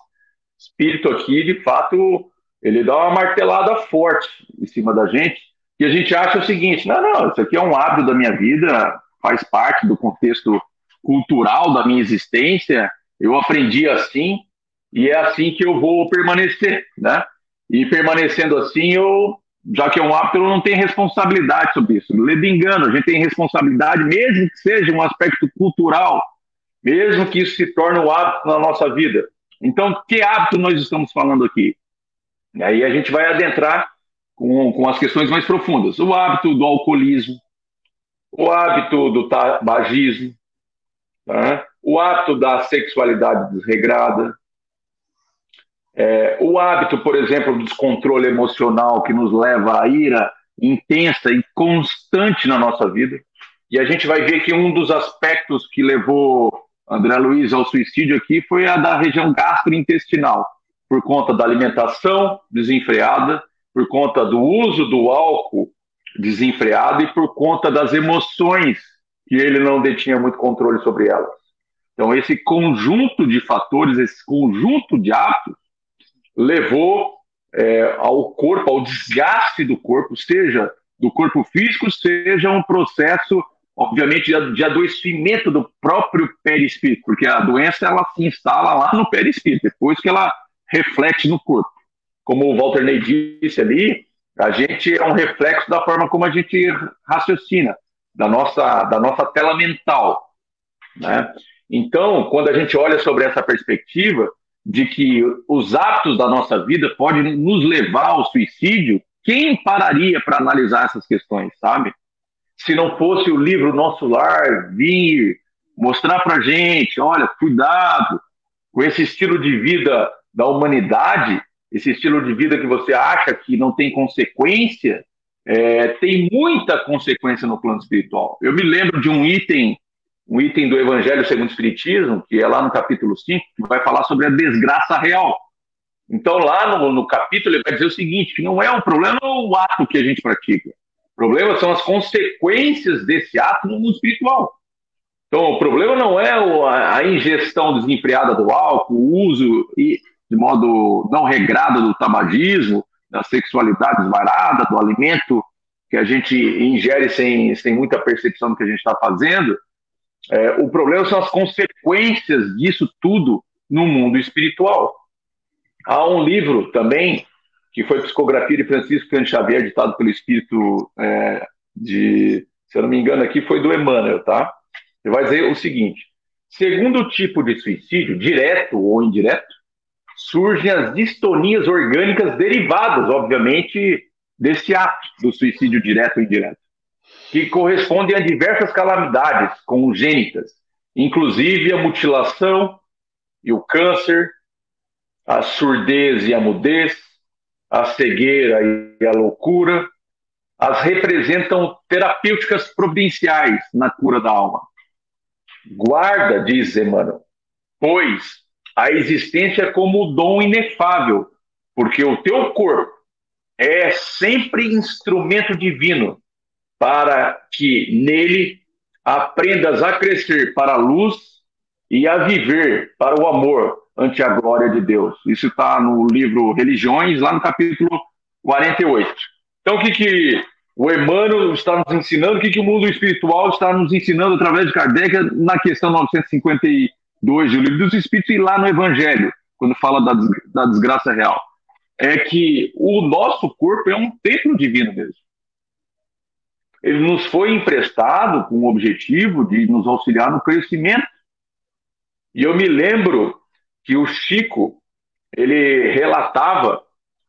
espírito aqui, de fato, ele dá uma martelada forte em cima da gente, e a gente acha o seguinte: não, não, isso aqui é um hábito da minha vida, faz parte do contexto cultural da minha existência, eu aprendi assim e é assim que eu vou permanecer, né? E permanecendo assim, eu, já que é um hábito, eu não tenho responsabilidade sobre isso. Lendo engano, a gente tem responsabilidade, mesmo que seja um aspecto cultural, mesmo que isso se torne um hábito na nossa vida. Então, que hábito nós estamos falando aqui? E aí a gente vai adentrar com, com as questões mais profundas. O hábito do alcoolismo, o hábito do tabagismo, Tá? O hábito da sexualidade desregrada, é, o hábito, por exemplo, do descontrole emocional que nos leva à ira intensa e constante na nossa vida. E a gente vai ver que um dos aspectos que levou André Luiz ao suicídio aqui foi a da região gastrointestinal, por conta da alimentação desenfreada, por conta do uso do álcool desenfreado e por conta das emoções que ele não detinha muito controle sobre elas. Então, esse conjunto de fatores, esse conjunto de atos, levou é, ao corpo, ao desgaste do corpo, seja do corpo físico, seja um processo, obviamente, de, adoecimento do próprio perispírito, porque a doença ela se instala lá no perispírito, depois que ela reflete no corpo. Como o Walter Ney disse ali, a gente é um reflexo da forma como a gente raciocina da nossa, da nossa tela mental. Né? Então, quando a gente olha sobre essa perspectiva de que os atos da nossa vida podem nos levar ao suicídio, quem pararia para analisar essas questões, sabe? Se não fosse o livro Nosso Lar vir mostrar para gente, olha, cuidado com esse estilo de vida da humanidade, esse estilo de vida que você acha que não tem consequência, é, tem muita consequência no plano espiritual. Eu me lembro de um item, um item do Evangelho segundo o Espiritismo, que é lá no capítulo 5, que vai falar sobre a desgraça real. Então, lá no, no capítulo, ele vai dizer o seguinte: que não é um problema o ato que a gente pratica. O problema são as consequências desse ato no mundo espiritual. Então, o problema não é a ingestão desenfreada do álcool, o uso de modo não regrado do tabagismo, da sexualidade desvarada, do alimento que a gente ingere sem, sem muita percepção do que a gente está fazendo. É, o problema são as consequências disso tudo no mundo espiritual. Há um livro também, que foi Psicografia de Francisco Cândido Xavier, ditado pelo espírito é, de, se eu não me engano aqui, foi do Emmanuel, tá? Ele vai dizer o seguinte: segundo tipo de suicídio, direto ou indireto, surgem as distonias orgânicas derivadas, obviamente, desse ato do suicídio direto ou indireto, que correspondem a diversas calamidades congênitas, inclusive a mutilação e o câncer, a surdez e a mudez, a cegueira e a loucura, as representam terapêuticas providenciais na cura da alma. Guarda, diz Emmanuel, pois a existência como dom inefável, porque o teu corpo é sempre instrumento divino para que nele aprendas a crescer para a luz e a viver para o amor ante a glória de Deus. Isso está no livro Religiões, lá no capítulo 48. Então, o que, que o Emmanuel está nos ensinando, o que, que o mundo espiritual está nos ensinando através de Kardec na questão 952 do Livro dos Espíritos e lá no Evangelho, quando fala da, da desgraça real? É que o nosso corpo é um templo divino mesmo. Ele nos foi emprestado com o objetivo de nos auxiliar no crescimento. E eu me lembro que o Chico, ele relatava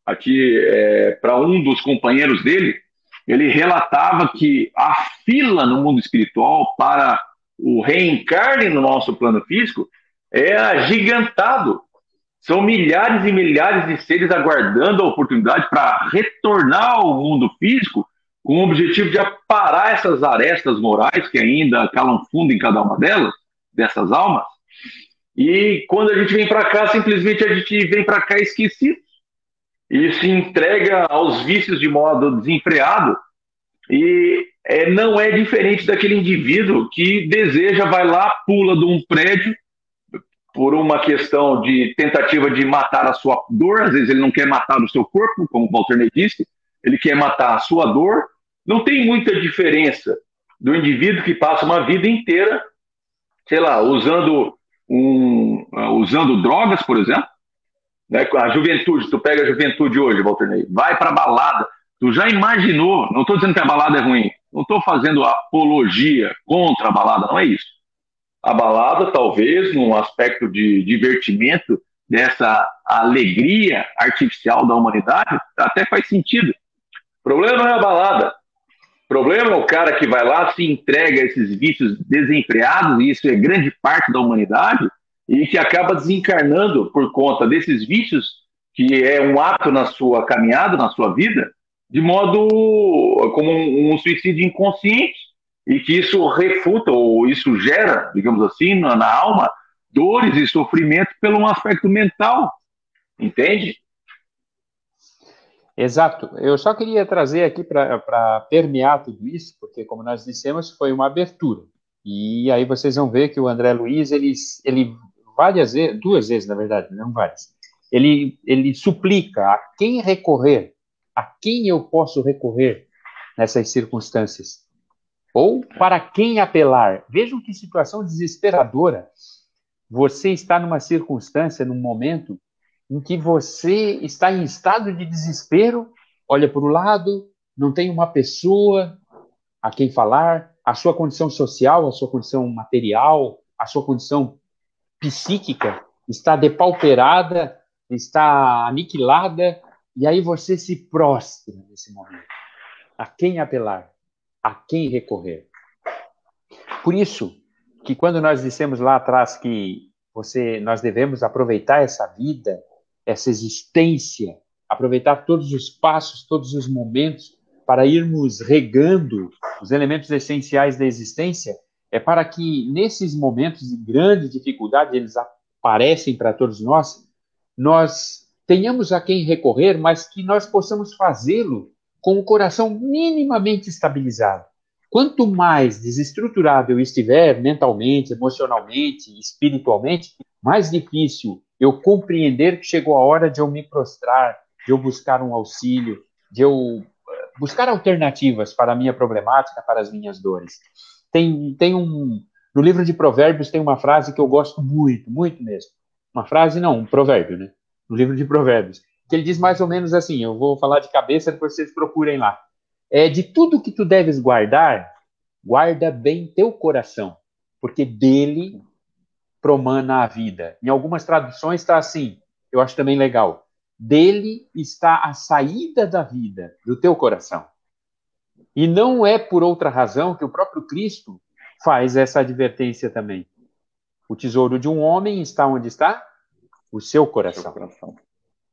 aqui é, para um dos companheiros dele, ele relatava que a fila no mundo espiritual para o reencarne no nosso plano físico é agigantado. São milhares e milhares de seres aguardando a oportunidade para retornar ao mundo físico com o objetivo de aparar essas arestas morais que ainda calam fundo em cada uma delas, dessas almas. E quando a gente vem para cá, simplesmente a gente vem para cá esquecido e se entrega aos vícios de modo desenfreado e é, não é diferente daquele indivíduo que deseja, vai lá, pula de um prédio por uma questão de tentativa de matar a sua dor, às vezes ele não quer matar o seu corpo, como o Walter Ney disse, ele quer matar a sua dor. Não tem muita diferença do indivíduo que passa uma vida inteira, sei lá, usando, um, usando drogas, por exemplo, né? A juventude, tu pega a juventude hoje, Walter Ney, vai para balada. Tu já imaginou? Não estou dizendo que a balada é ruim. Não estou fazendo apologia contra a balada, não é isso. A balada, talvez, num aspecto de divertimento, dessa alegria artificial da humanidade, até faz sentido. O problema é a balada. O problema é o cara que vai lá, se entrega a esses vícios desenfreados, e isso é grande parte da humanidade, e que acaba desencarnando por conta desses vícios, que é um ato na sua caminhada, na sua vida, de modo como um, um suicídio inconsciente, e que isso refuta ou isso gera, digamos assim, na, na alma, dores e sofrimento pelo um aspecto mental, entende? Exato. Eu só queria trazer aqui para permear tudo isso, porque, como nós dissemos, foi uma abertura. E aí vocês vão ver que o André Luiz ele, ele várias vezes, duas vezes, na verdade, não várias, ele, ele suplica a quem recorrer, a quem eu posso recorrer nessas circunstâncias, ou para quem apelar. Vejam que situação desesperadora. Você está numa circunstância, num momento, em que você está em estado de desespero, olha para o lado, não tem uma pessoa a quem falar, a sua condição social, a sua condição material, a sua condição psíquica está depauperada, está aniquilada, e aí você se prostra nesse momento. A quem apelar? A quem recorrer? Por isso que quando nós dissemos lá atrás que você, nós devemos aproveitar essa vida, essa existência, aproveitar todos os passos, todos os momentos para irmos regando os elementos essenciais da existência, é para que nesses momentos de grande dificuldade, eles aparecem para todos nós, nós tenhamos a quem recorrer, mas que nós possamos fazê-lo com o coração minimamente estabilizado. Quanto mais desestruturado eu estiver mentalmente, emocionalmente, espiritualmente, mais difícil eu compreender que chegou a hora de eu me prostrar, de eu buscar um auxílio, de eu eh, buscar alternativas para a minha problemática, para as minhas dores. Tem, tem um. No livro de Provérbios tem uma frase que eu gosto muito, muito mesmo. Uma frase, não, um provérbio, né? No livro de Provérbios. Que ele diz mais ou menos assim: eu vou falar de cabeça, depois vocês procurem lá. É de tudo que tu deves guardar, guarda bem teu coração, porque dele promana a vida. Em algumas traduções está assim, eu acho também legal. Dele está a saída da vida, do teu coração. E não é por outra razão que o próprio Cristo faz essa advertência também. O tesouro de um homem está onde está? O seu coração.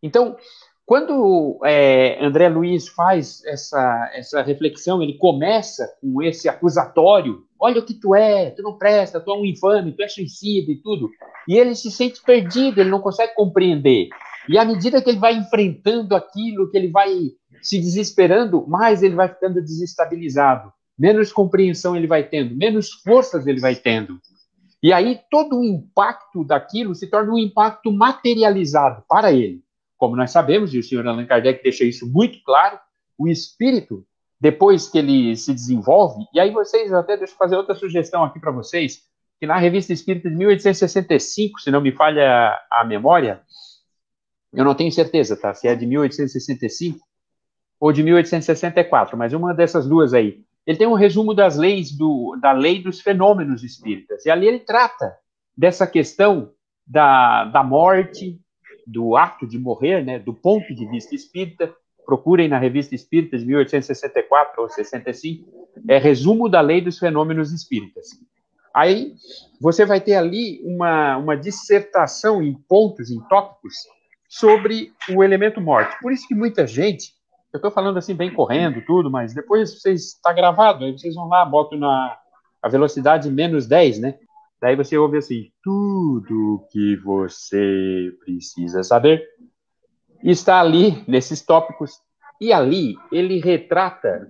Então, quando é, André Luiz faz essa, essa reflexão, ele começa com esse acusatório: olha o que tu é, tu não presta, tu é um infame, tu é suicida e tudo. E ele se sente perdido, ele não consegue compreender. E à medida que ele vai enfrentando aquilo, que ele vai se desesperando, mais ele vai ficando desestabilizado. Menos compreensão ele vai tendo, menos forças ele vai tendo. E aí todo o impacto daquilo se torna um impacto materializado para ele. Como nós sabemos, e o senhor Allan Kardec deixa isso muito claro, o espírito, depois que ele se desenvolve, e aí vocês, até deixa eu fazer outra sugestão aqui para vocês, que na Revista Espírita de 1865, se não me falha a memória, eu não tenho certeza, tá? Se é de 1865 ou de 1864, mas uma dessas duas aí. Ele tem um resumo das leis do, da lei dos fenômenos espíritas. E ali ele trata dessa questão da, da morte, do ato de morrer, né, do ponto de vista espírita. Procurem na Revista Espírita de 1864 ou 65, é resumo da lei dos fenômenos espíritas. Aí você vai ter ali uma, uma dissertação em pontos, em tópicos, sobre o elemento morte. Por isso que muita gente, eu estou falando assim bem correndo, tudo, mas depois vocês está gravado, aí vocês vão lá, botam na a velocidade menos 10, né? Daí você ouve assim, tudo que você precisa saber está ali nesses tópicos. E ali ele retrata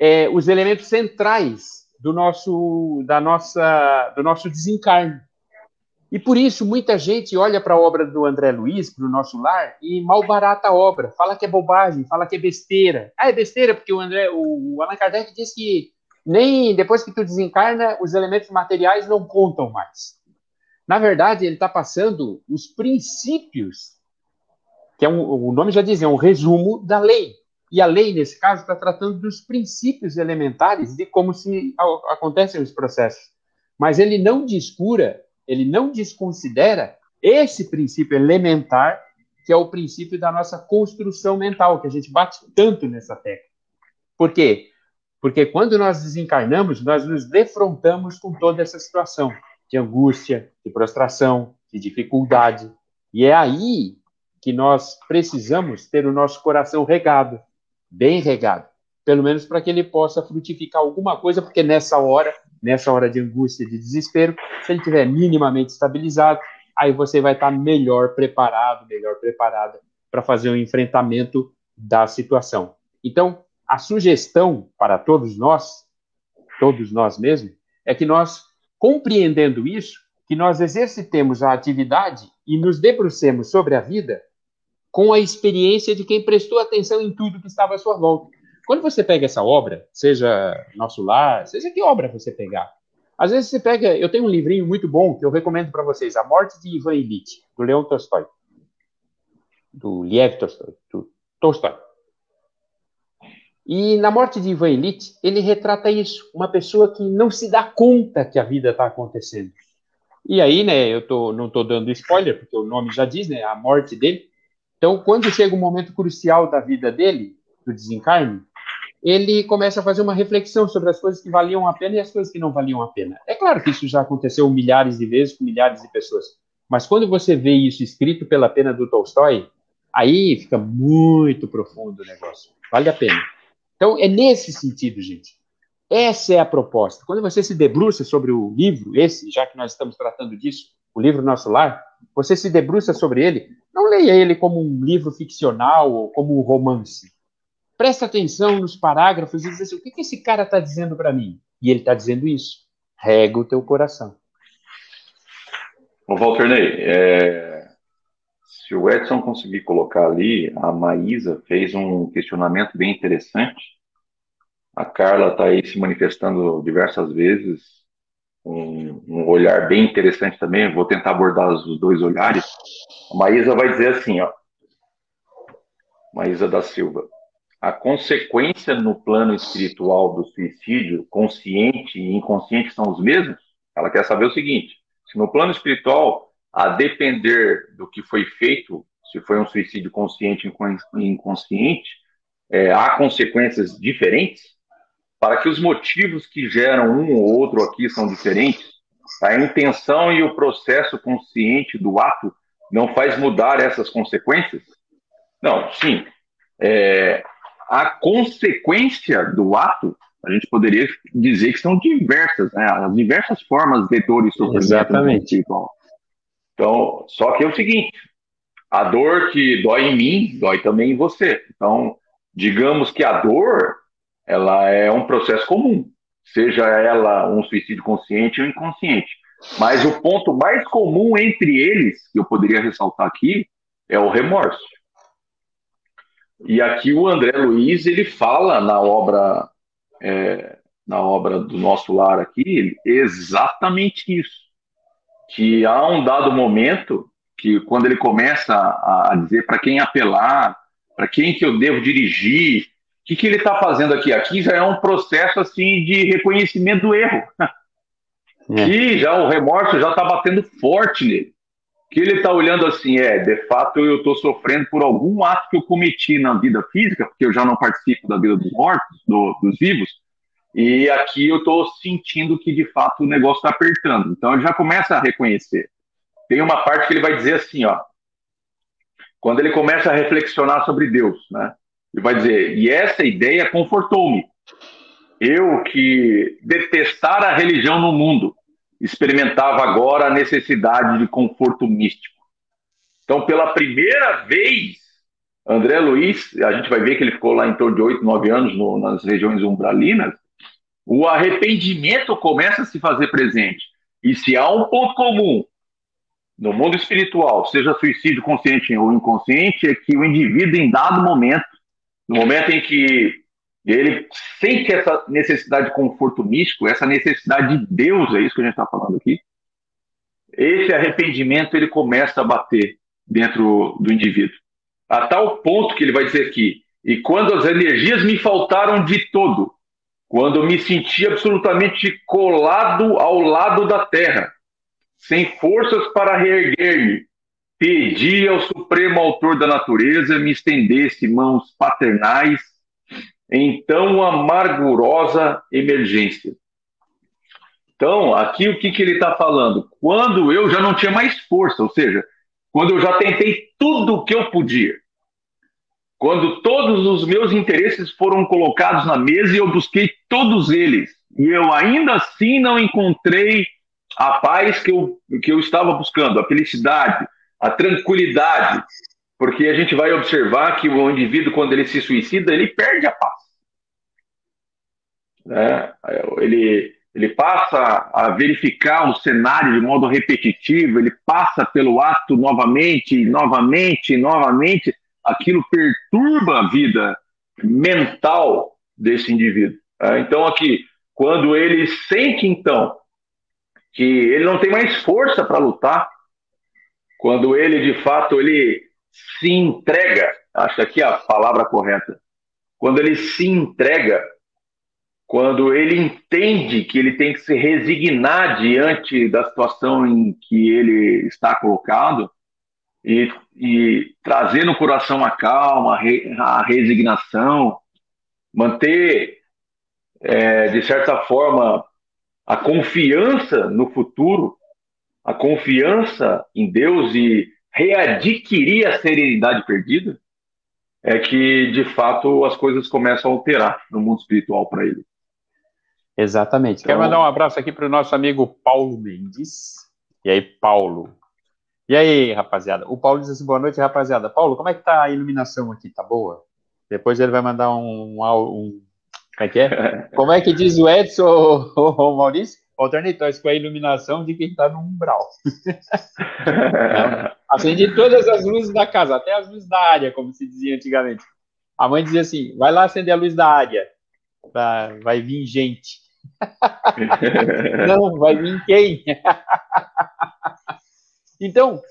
é, os elementos centrais do nosso, da nossa, do nosso desencarne. E por isso muita gente olha para a obra do André Luiz, para o nosso lar, e malbarata a obra, fala que é bobagem, fala que é besteira. Ah, é besteira porque o André, o Allan Kardec diz que nem depois que tu desencarna, os elementos materiais não contam mais. Na verdade, ele está passando os princípios, que é um, o nome já diz, é um resumo da lei. E a lei, nesse caso, está tratando dos princípios elementares de como se acontecem os processos. Mas ele não descura ele não desconsidera esse princípio elementar, que é o princípio da nossa construção mental, que a gente bate tanto nessa tecla. Por quê? Porque quando nós desencarnamos, nós nos defrontamos com toda essa situação de angústia, de prostração, de dificuldade. E é aí que nós precisamos ter o nosso coração regado, bem regado, pelo menos para que ele possa frutificar alguma coisa, porque nessa hora nessa hora de angústia, de desespero, se ele estiver minimamente estabilizado, aí você vai estar melhor preparado, melhor preparada para fazer o um enfrentamento da situação. Então, a sugestão para todos nós, todos nós mesmos, é que nós, compreendendo isso, que nós exercitemos a atividade e nos debrucemos sobre a vida com a experiência de quem prestou atenção em tudo que estava à sua volta. Quando você pega essa obra, seja Nosso Lar, seja que obra você pegar, às vezes você pega. Eu tenho um livrinho muito bom que eu recomendo para vocês: A Morte de Ivan Illich, do Leon Tolstói. Do Liev Tolstói. Do Tolstói. E na Morte de Ivan Illich, ele retrata isso: uma pessoa que não se dá conta que a vida está acontecendo. E aí, né, eu tô, não estou dando spoiler, porque o nome já diz, né, a morte dele. Então, quando chega um momento crucial da vida dele, do desencarne, ele começa a fazer uma reflexão sobre as coisas que valiam a pena e as coisas que não valiam a pena. É claro que isso já aconteceu milhares de vezes com milhares de pessoas, mas quando você vê isso escrito pela pena do Tolstói, aí fica muito profundo o negócio. Vale a pena. Então, é nesse sentido, gente. Essa é a proposta. Quando você se debruça sobre o livro, esse, já que nós estamos tratando disso, o livro Nosso Lar, você se debruça sobre ele, não leia ele como um livro ficcional ou como um romance presta atenção nos parágrafos e diz assim: o que, que esse cara está dizendo para mim? E ele está dizendo isso. Rega o teu coração. Ô, Walter Ney, é... se o Edson conseguir colocar ali, a Maísa fez um questionamento bem interessante. A Carla está aí se manifestando diversas vezes, um, um, olhar bem interessante também. Vou tentar abordar os dois olhares. A Maísa vai dizer assim, ó. Maísa da Silva a consequência no plano espiritual do suicídio, consciente e inconsciente, são os mesmos? Ela quer saber o seguinte: se no plano espiritual, a depender do que foi feito, se foi um suicídio consciente ou inconsciente, é, há consequências diferentes? Para que os motivos que geram um ou outro aqui são diferentes, a intenção e o processo consciente do ato não faz mudar essas consequências? Não, sim. É, a consequência do ato, a gente poderia dizer que são diversas, né? As diversas formas de dor e sofrimento Exatamente. Então, só que é o seguinte, a dor que dói em mim, dói também em você. Então, digamos que a dor, ela é um processo comum, seja ela um suicídio consciente ou inconsciente. Mas o ponto mais comum entre eles, que eu poderia ressaltar aqui, é o remorso. E aqui o André Luiz ele fala na obra é, na obra do nosso lar aqui exatamente isso, que há um dado momento que quando ele começa a, a dizer para quem apelar, para quem que eu devo dirigir, o que, que ele está fazendo aqui? Aqui já é um processo assim de reconhecimento do erro. É. Que já o remorso já está batendo forte nele que ele está olhando assim, é, de fato eu estou sofrendo por algum ato que eu cometi na vida física, porque eu já não participo da vida dos mortos, do, dos vivos, e aqui eu estou sentindo que de fato o negócio está apertando. Então ele já começa a reconhecer. Tem uma parte que ele vai dizer assim, ó, quando ele começa a reflexionar sobre Deus, né? Ele vai dizer, e essa ideia confortou-me. Eu que detestar a religião no mundo, experimentava agora a necessidade de conforto místico. Então, pela primeira vez, André Luiz, a gente vai ver que ele ficou lá em torno de oito, nove anos no, nas regiões umbralinas, o arrependimento começa a se fazer presente. E se há um ponto comum no mundo espiritual, seja suicídio consciente ou inconsciente, é que o indivíduo, em dado momento, no momento em que ele sente essa necessidade de conforto místico, essa necessidade de Deus, é isso que a gente está falando aqui. Esse arrependimento ele começa a bater dentro do indivíduo, a tal ponto que ele vai dizer aqui: e quando as energias me faltaram de todo, quando eu me senti absolutamente colado ao lado da terra, sem forças para reerguer-me, pedi ao Supremo Autor da natureza me estendesse mãos paternais então amargurosa emergência. Então, aqui o que, que ele está falando? Quando eu já não tinha mais força, ou seja, quando eu já tentei tudo o que eu podia, quando todos os meus interesses foram colocados na mesa e eu busquei todos eles, e eu ainda assim não encontrei a paz que eu, que eu estava buscando, a felicidade, a tranquilidade, porque a gente vai observar que o indivíduo, quando ele se suicida, ele perde a paz. Né? Ele, ele passa a verificar o cenário de modo repetitivo, ele passa pelo ato novamente, novamente, novamente. Aquilo perturba a vida mental desse indivíduo. Né? Então, aqui, quando ele sente, então, que ele não tem mais força para lutar, quando ele, de fato, ele se entrega, acho que aqui é a palavra correta, quando ele se entrega, quando ele entende que ele tem que se resignar diante da situação em que ele está colocado e, e trazer no coração a calma, a resignação, manter, é, de certa forma, a confiança no futuro, a confiança em Deus e readquirir a serenidade perdida, é que de fato as coisas começam a alterar no mundo espiritual para ele. Exatamente. Então... Quero mandar um abraço aqui para o nosso amigo Paulo Mendes. E aí, Paulo? E aí, rapaziada? O Paulo diz assim: boa noite, rapaziada. Paulo, como é que tá a iluminação aqui? Tá boa? Depois ele vai mandar um. um, um como é que é? Como é que diz o Edson ou o Maurício? Alternatores com a iluminação de quem está no umbral. Acende todas as luzes da casa, até as luzes da área, como se dizia antigamente. A mãe dizia assim: vai lá acender a luz da área, vai vir gente. Não, vai vir quem? então,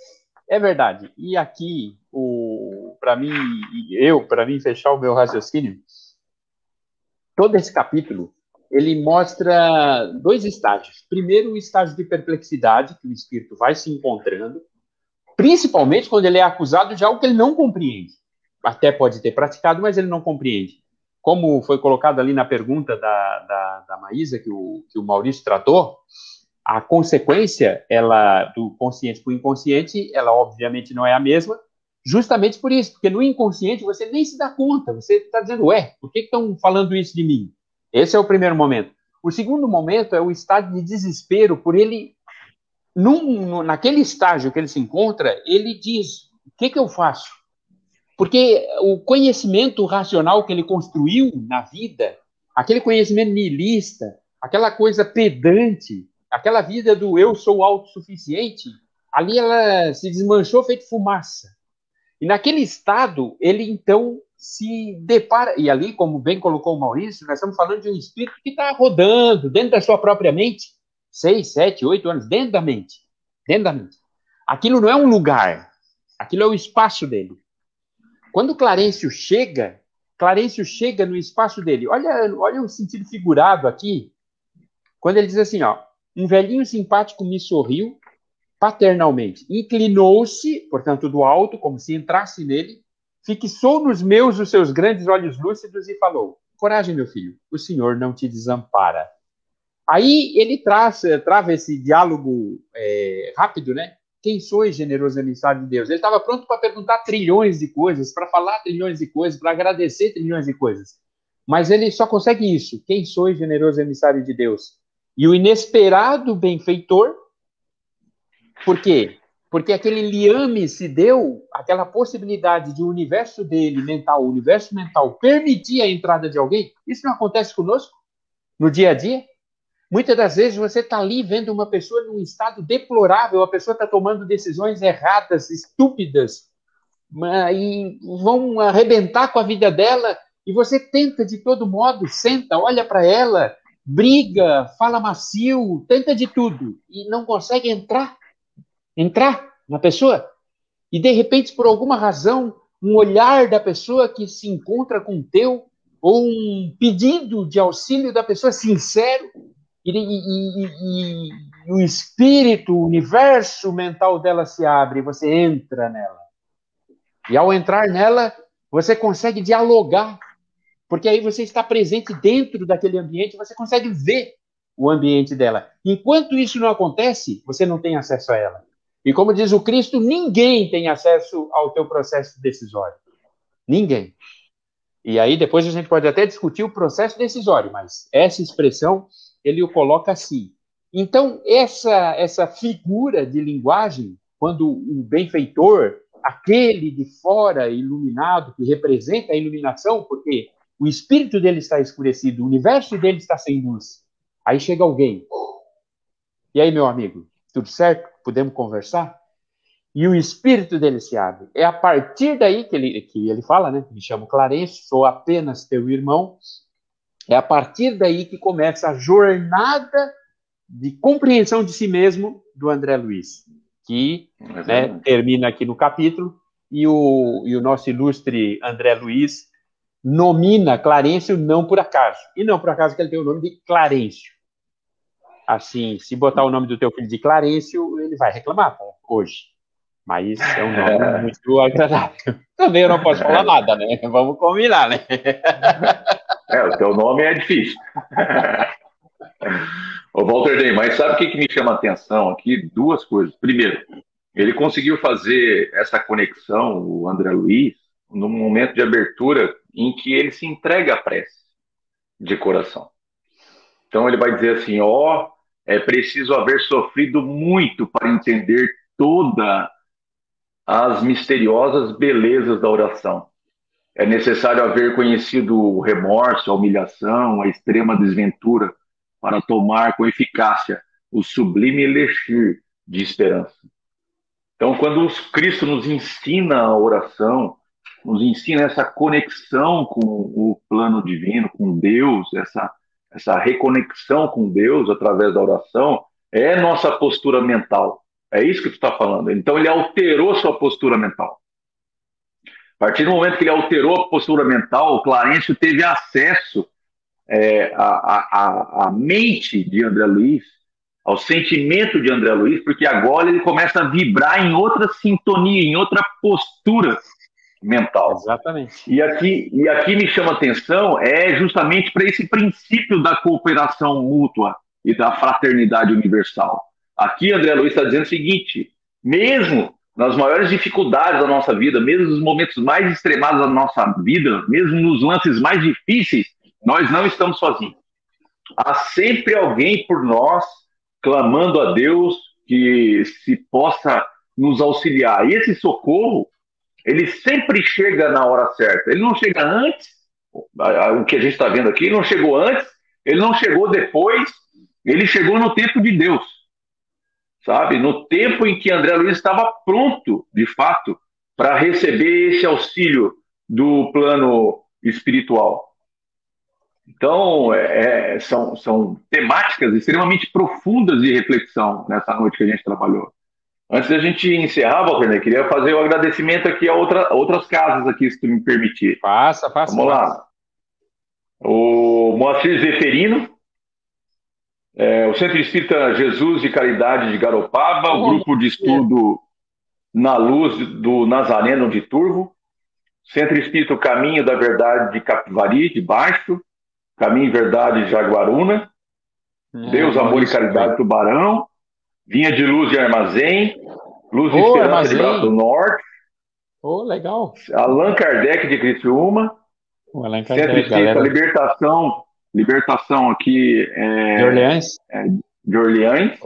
é verdade. E aqui, o para mim, eu, para mim fechar o meu raciocínio, todo esse capítulo ele mostra dois estágios. Primeiro, o estágio de perplexidade, que o espírito vai se encontrando, principalmente quando ele é acusado de algo que ele não compreende. Até pode ter praticado, mas ele não compreende. Como foi colocado ali na pergunta da, da, da Maísa, que o, que o Maurício tratou, a consequência ela do consciente para o inconsciente, ela obviamente não é a mesma, justamente por isso, porque no inconsciente você nem se dá conta, você está dizendo, ué, por que estão falando isso de mim? Esse é o primeiro momento. O segundo momento é o estado de desespero por ele, num, naquele estágio que ele se encontra, ele diz o que, que eu faço? Porque o conhecimento racional que ele construiu na vida, aquele conhecimento nihilista, aquela coisa pedante, aquela vida do eu sou autossuficiente, ali ela se desmanchou feito fumaça. E naquele estado, ele então se depara, e ali, como bem colocou o Maurício, nós estamos falando de um espírito que está rodando dentro da sua própria mente, seis, sete, oito anos, dentro da mente, dentro da mente. Aquilo não é um lugar, aquilo é o espaço dele. Quando Clarencio chega, Clarencio chega no espaço dele. Olha, olha o sentido figurado aqui, quando ele diz assim, ó, um velhinho simpático me sorriu paternalmente, inclinou-se, portanto, do alto, como se entrasse nele, fixou nos meus os seus grandes olhos lúcidos e falou: Coragem, meu filho, o Senhor não te desampara. Aí ele traz, trava esse diálogo é, rápido, né? Quem sois, generoso emissário de Deus? Ele estava pronto para perguntar trilhões de coisas, para falar trilhões de coisas, para agradecer trilhões de coisas. Mas ele só consegue isso. Quem sois, generoso emissário de Deus? E o inesperado benfeitor, por quê? Porque aquele liame se deu, aquela possibilidade de o universo dele, mental, o universo mental, permitir a entrada de alguém. Isso não acontece conosco no dia a dia? Muitas das vezes você está ali vendo uma pessoa num estado deplorável, a pessoa está tomando decisões erradas, estúpidas, e vão arrebentar com a vida dela, e você tenta de todo modo, senta, olha para ela, briga, fala macio, tenta de tudo, e não consegue entrar entrar na pessoa. E de repente, por alguma razão, um olhar da pessoa que se encontra com o teu, ou um pedido de auxílio da pessoa sincero, e, e, e, e o espírito, o universo mental dela se abre, você entra nela. E ao entrar nela, você consegue dialogar, porque aí você está presente dentro daquele ambiente, você consegue ver o ambiente dela. Enquanto isso não acontece, você não tem acesso a ela. E como diz o Cristo, ninguém tem acesso ao teu processo decisório. Ninguém. E aí depois a gente pode até discutir o processo decisório, mas essa expressão ele o coloca assim. Então, essa, essa figura de linguagem, quando o benfeitor, aquele de fora iluminado, que representa a iluminação, porque o espírito dele está escurecido, o universo dele está sem luz. Aí chega alguém. E aí, meu amigo, tudo certo? Podemos conversar? E o espírito dele se abre. É a partir daí que ele, que ele fala, né? Me chamo Clarence, sou apenas teu irmão. É a partir daí que começa a jornada de compreensão de si mesmo do André Luiz, que né, termina aqui no capítulo, e o, e o nosso ilustre André Luiz nomina Clarencio não por acaso. E não por acaso que ele tem o nome de Clarencio assim, se botar o nome do teu filho de Clarencio, ele vai reclamar tá? hoje. Mas é um nome é. muito agradável. Também eu não posso falar nada, né? Vamos combinar, né? É, o teu nome é difícil. Ô, Walter Day, mas sabe o que, que me chama a atenção aqui? Duas coisas. Primeiro, ele conseguiu fazer essa conexão, o André Luiz, num momento de abertura em que ele se entrega à prece de coração. Então ele vai dizer assim: ó, oh, é preciso haver sofrido muito para entender todas as misteriosas belezas da oração. É necessário haver conhecido o remorso, a humilhação, a extrema desventura para tomar com eficácia o sublime elixir de esperança. Então, quando Cristo nos ensina a oração, nos ensina essa conexão com o plano divino, com Deus, essa essa reconexão com Deus através da oração, é nossa postura mental. É isso que tu está falando. Então ele alterou sua postura mental. A partir do momento que ele alterou a postura mental, o Clarencio teve acesso é, à, à, à mente de André Luiz, ao sentimento de André Luiz, porque agora ele começa a vibrar em outra sintonia, em outra postura mental. Exatamente. E aqui, e aqui me chama atenção é justamente para esse princípio da cooperação mútua e da fraternidade universal. Aqui André Luiz está dizendo o seguinte: mesmo nas maiores dificuldades da nossa vida, mesmo nos momentos mais extremados da nossa vida, mesmo nos lances mais difíceis, nós não estamos sozinhos. Há sempre alguém por nós clamando a Deus que se possa nos auxiliar. E esse socorro ele sempre chega na hora certa. Ele não chega antes, o que a gente está vendo aqui, ele não chegou antes, ele não chegou depois, ele chegou no tempo de Deus. Sabe? No tempo em que André Luiz estava pronto, de fato, para receber esse auxílio do plano espiritual. Então, é, é, são, são temáticas extremamente profundas de reflexão nessa noite que a gente trabalhou. Antes da gente encerrar, Walter, queria fazer o um agradecimento aqui a, outra, outras casas aqui, se tu me permitir. Faça, faça. Vamos lá. O Moacir Zeferino, é, o Centro Espírita Jesus de Caridade de Garopaba, o Grupo de Estudo Na Luz do Nazareno de Turvo, Centro Espírita Caminho da Verdade de Capivari, de Baixo, Caminho e Verdade de Jaguaruna, hum, Deus, Amor e Caridade. Tubarão, Vinha de Luz de Armazém, Luz de oh, Esperança armazém. de Braço Norte. Oh, legal. Allan Kardec de Criciúma. O Allan Kardec, Centro Espírita Libertação, Libertação aqui. É, de Orleans. É, de Orleans.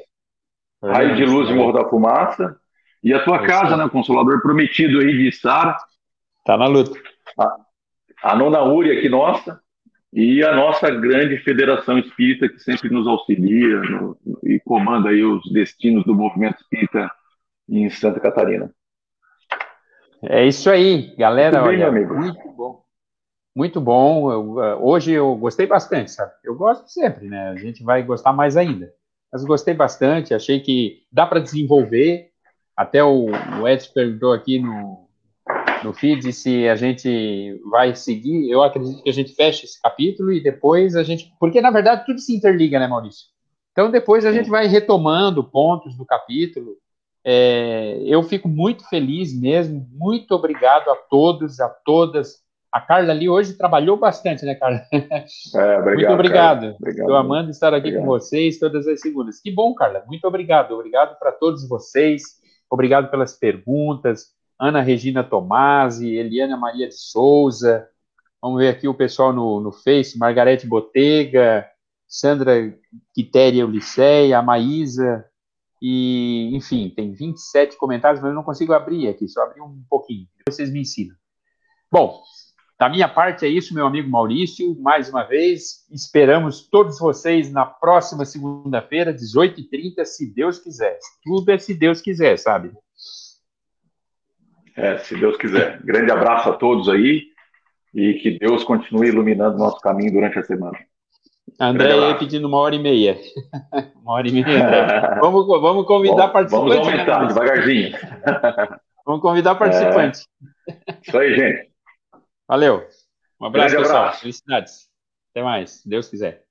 Raio de Luz de Morro da Fumaça. E a tua é casa, né? Consolador prometido aí de Sara. Tá na luta. A, a nona Úria aqui nossa e a nossa grande federação espírita que sempre nos auxilia no, e comanda aí os destinos do movimento espírita em Santa Catarina. É isso aí, galera. Muito bem, olha, amigo. Muito bom. Muito bom. Eu, eh, hoje eu gostei bastante, sabe? Eu gosto sempre, né? A gente vai gostar mais ainda. Mas gostei bastante, achei que dá para desenvolver. Até o, o Edson perguntou aqui no, no feed se a gente vai seguir. Eu acredito que a gente feche esse capítulo e depois a gente. Porque, na verdade, tudo se interliga, né, Maurício? Então, depois a gente vai retomando pontos do capítulo. É, eu fico muito feliz mesmo. Muito obrigado a todos, a todas. A Carla ali hoje trabalhou bastante, né, Carla? É, obrigado, muito obrigado. obrigado. Estou amando estar aqui obrigado. com vocês todas as segundas. Que bom, Carla. Muito obrigado. Obrigado para todos vocês. Obrigado pelas perguntas. Ana Regina Tomasi, Eliana Maria de Souza, vamos ver aqui o pessoal no, no Face, Margarete Botega, Sandra Quitéria Ulisseia, Maísa, e, enfim, tem 27 comentários, mas eu não consigo abrir aqui, só abrir um pouquinho, vocês me ensinam. Bom, da minha parte é isso, meu amigo Maurício, mais uma vez, esperamos todos vocês na próxima segunda-feira, 18h30, se Deus quiser. Tudo é se Deus quiser, sabe? É, se Deus quiser. Grande abraço a todos aí e que Deus continue iluminando nosso caminho durante a semana. André ia pedindo uma hora e meia. uma hora e meia. vamos, vamos convidar Bom, participantes. Vamos aumentar, né, devagarzinho. vamos convidar participantes. É, isso aí, gente. Valeu. Um abraço, Grande pessoal. Abraço. Felicidades. Até mais, se Deus quiser.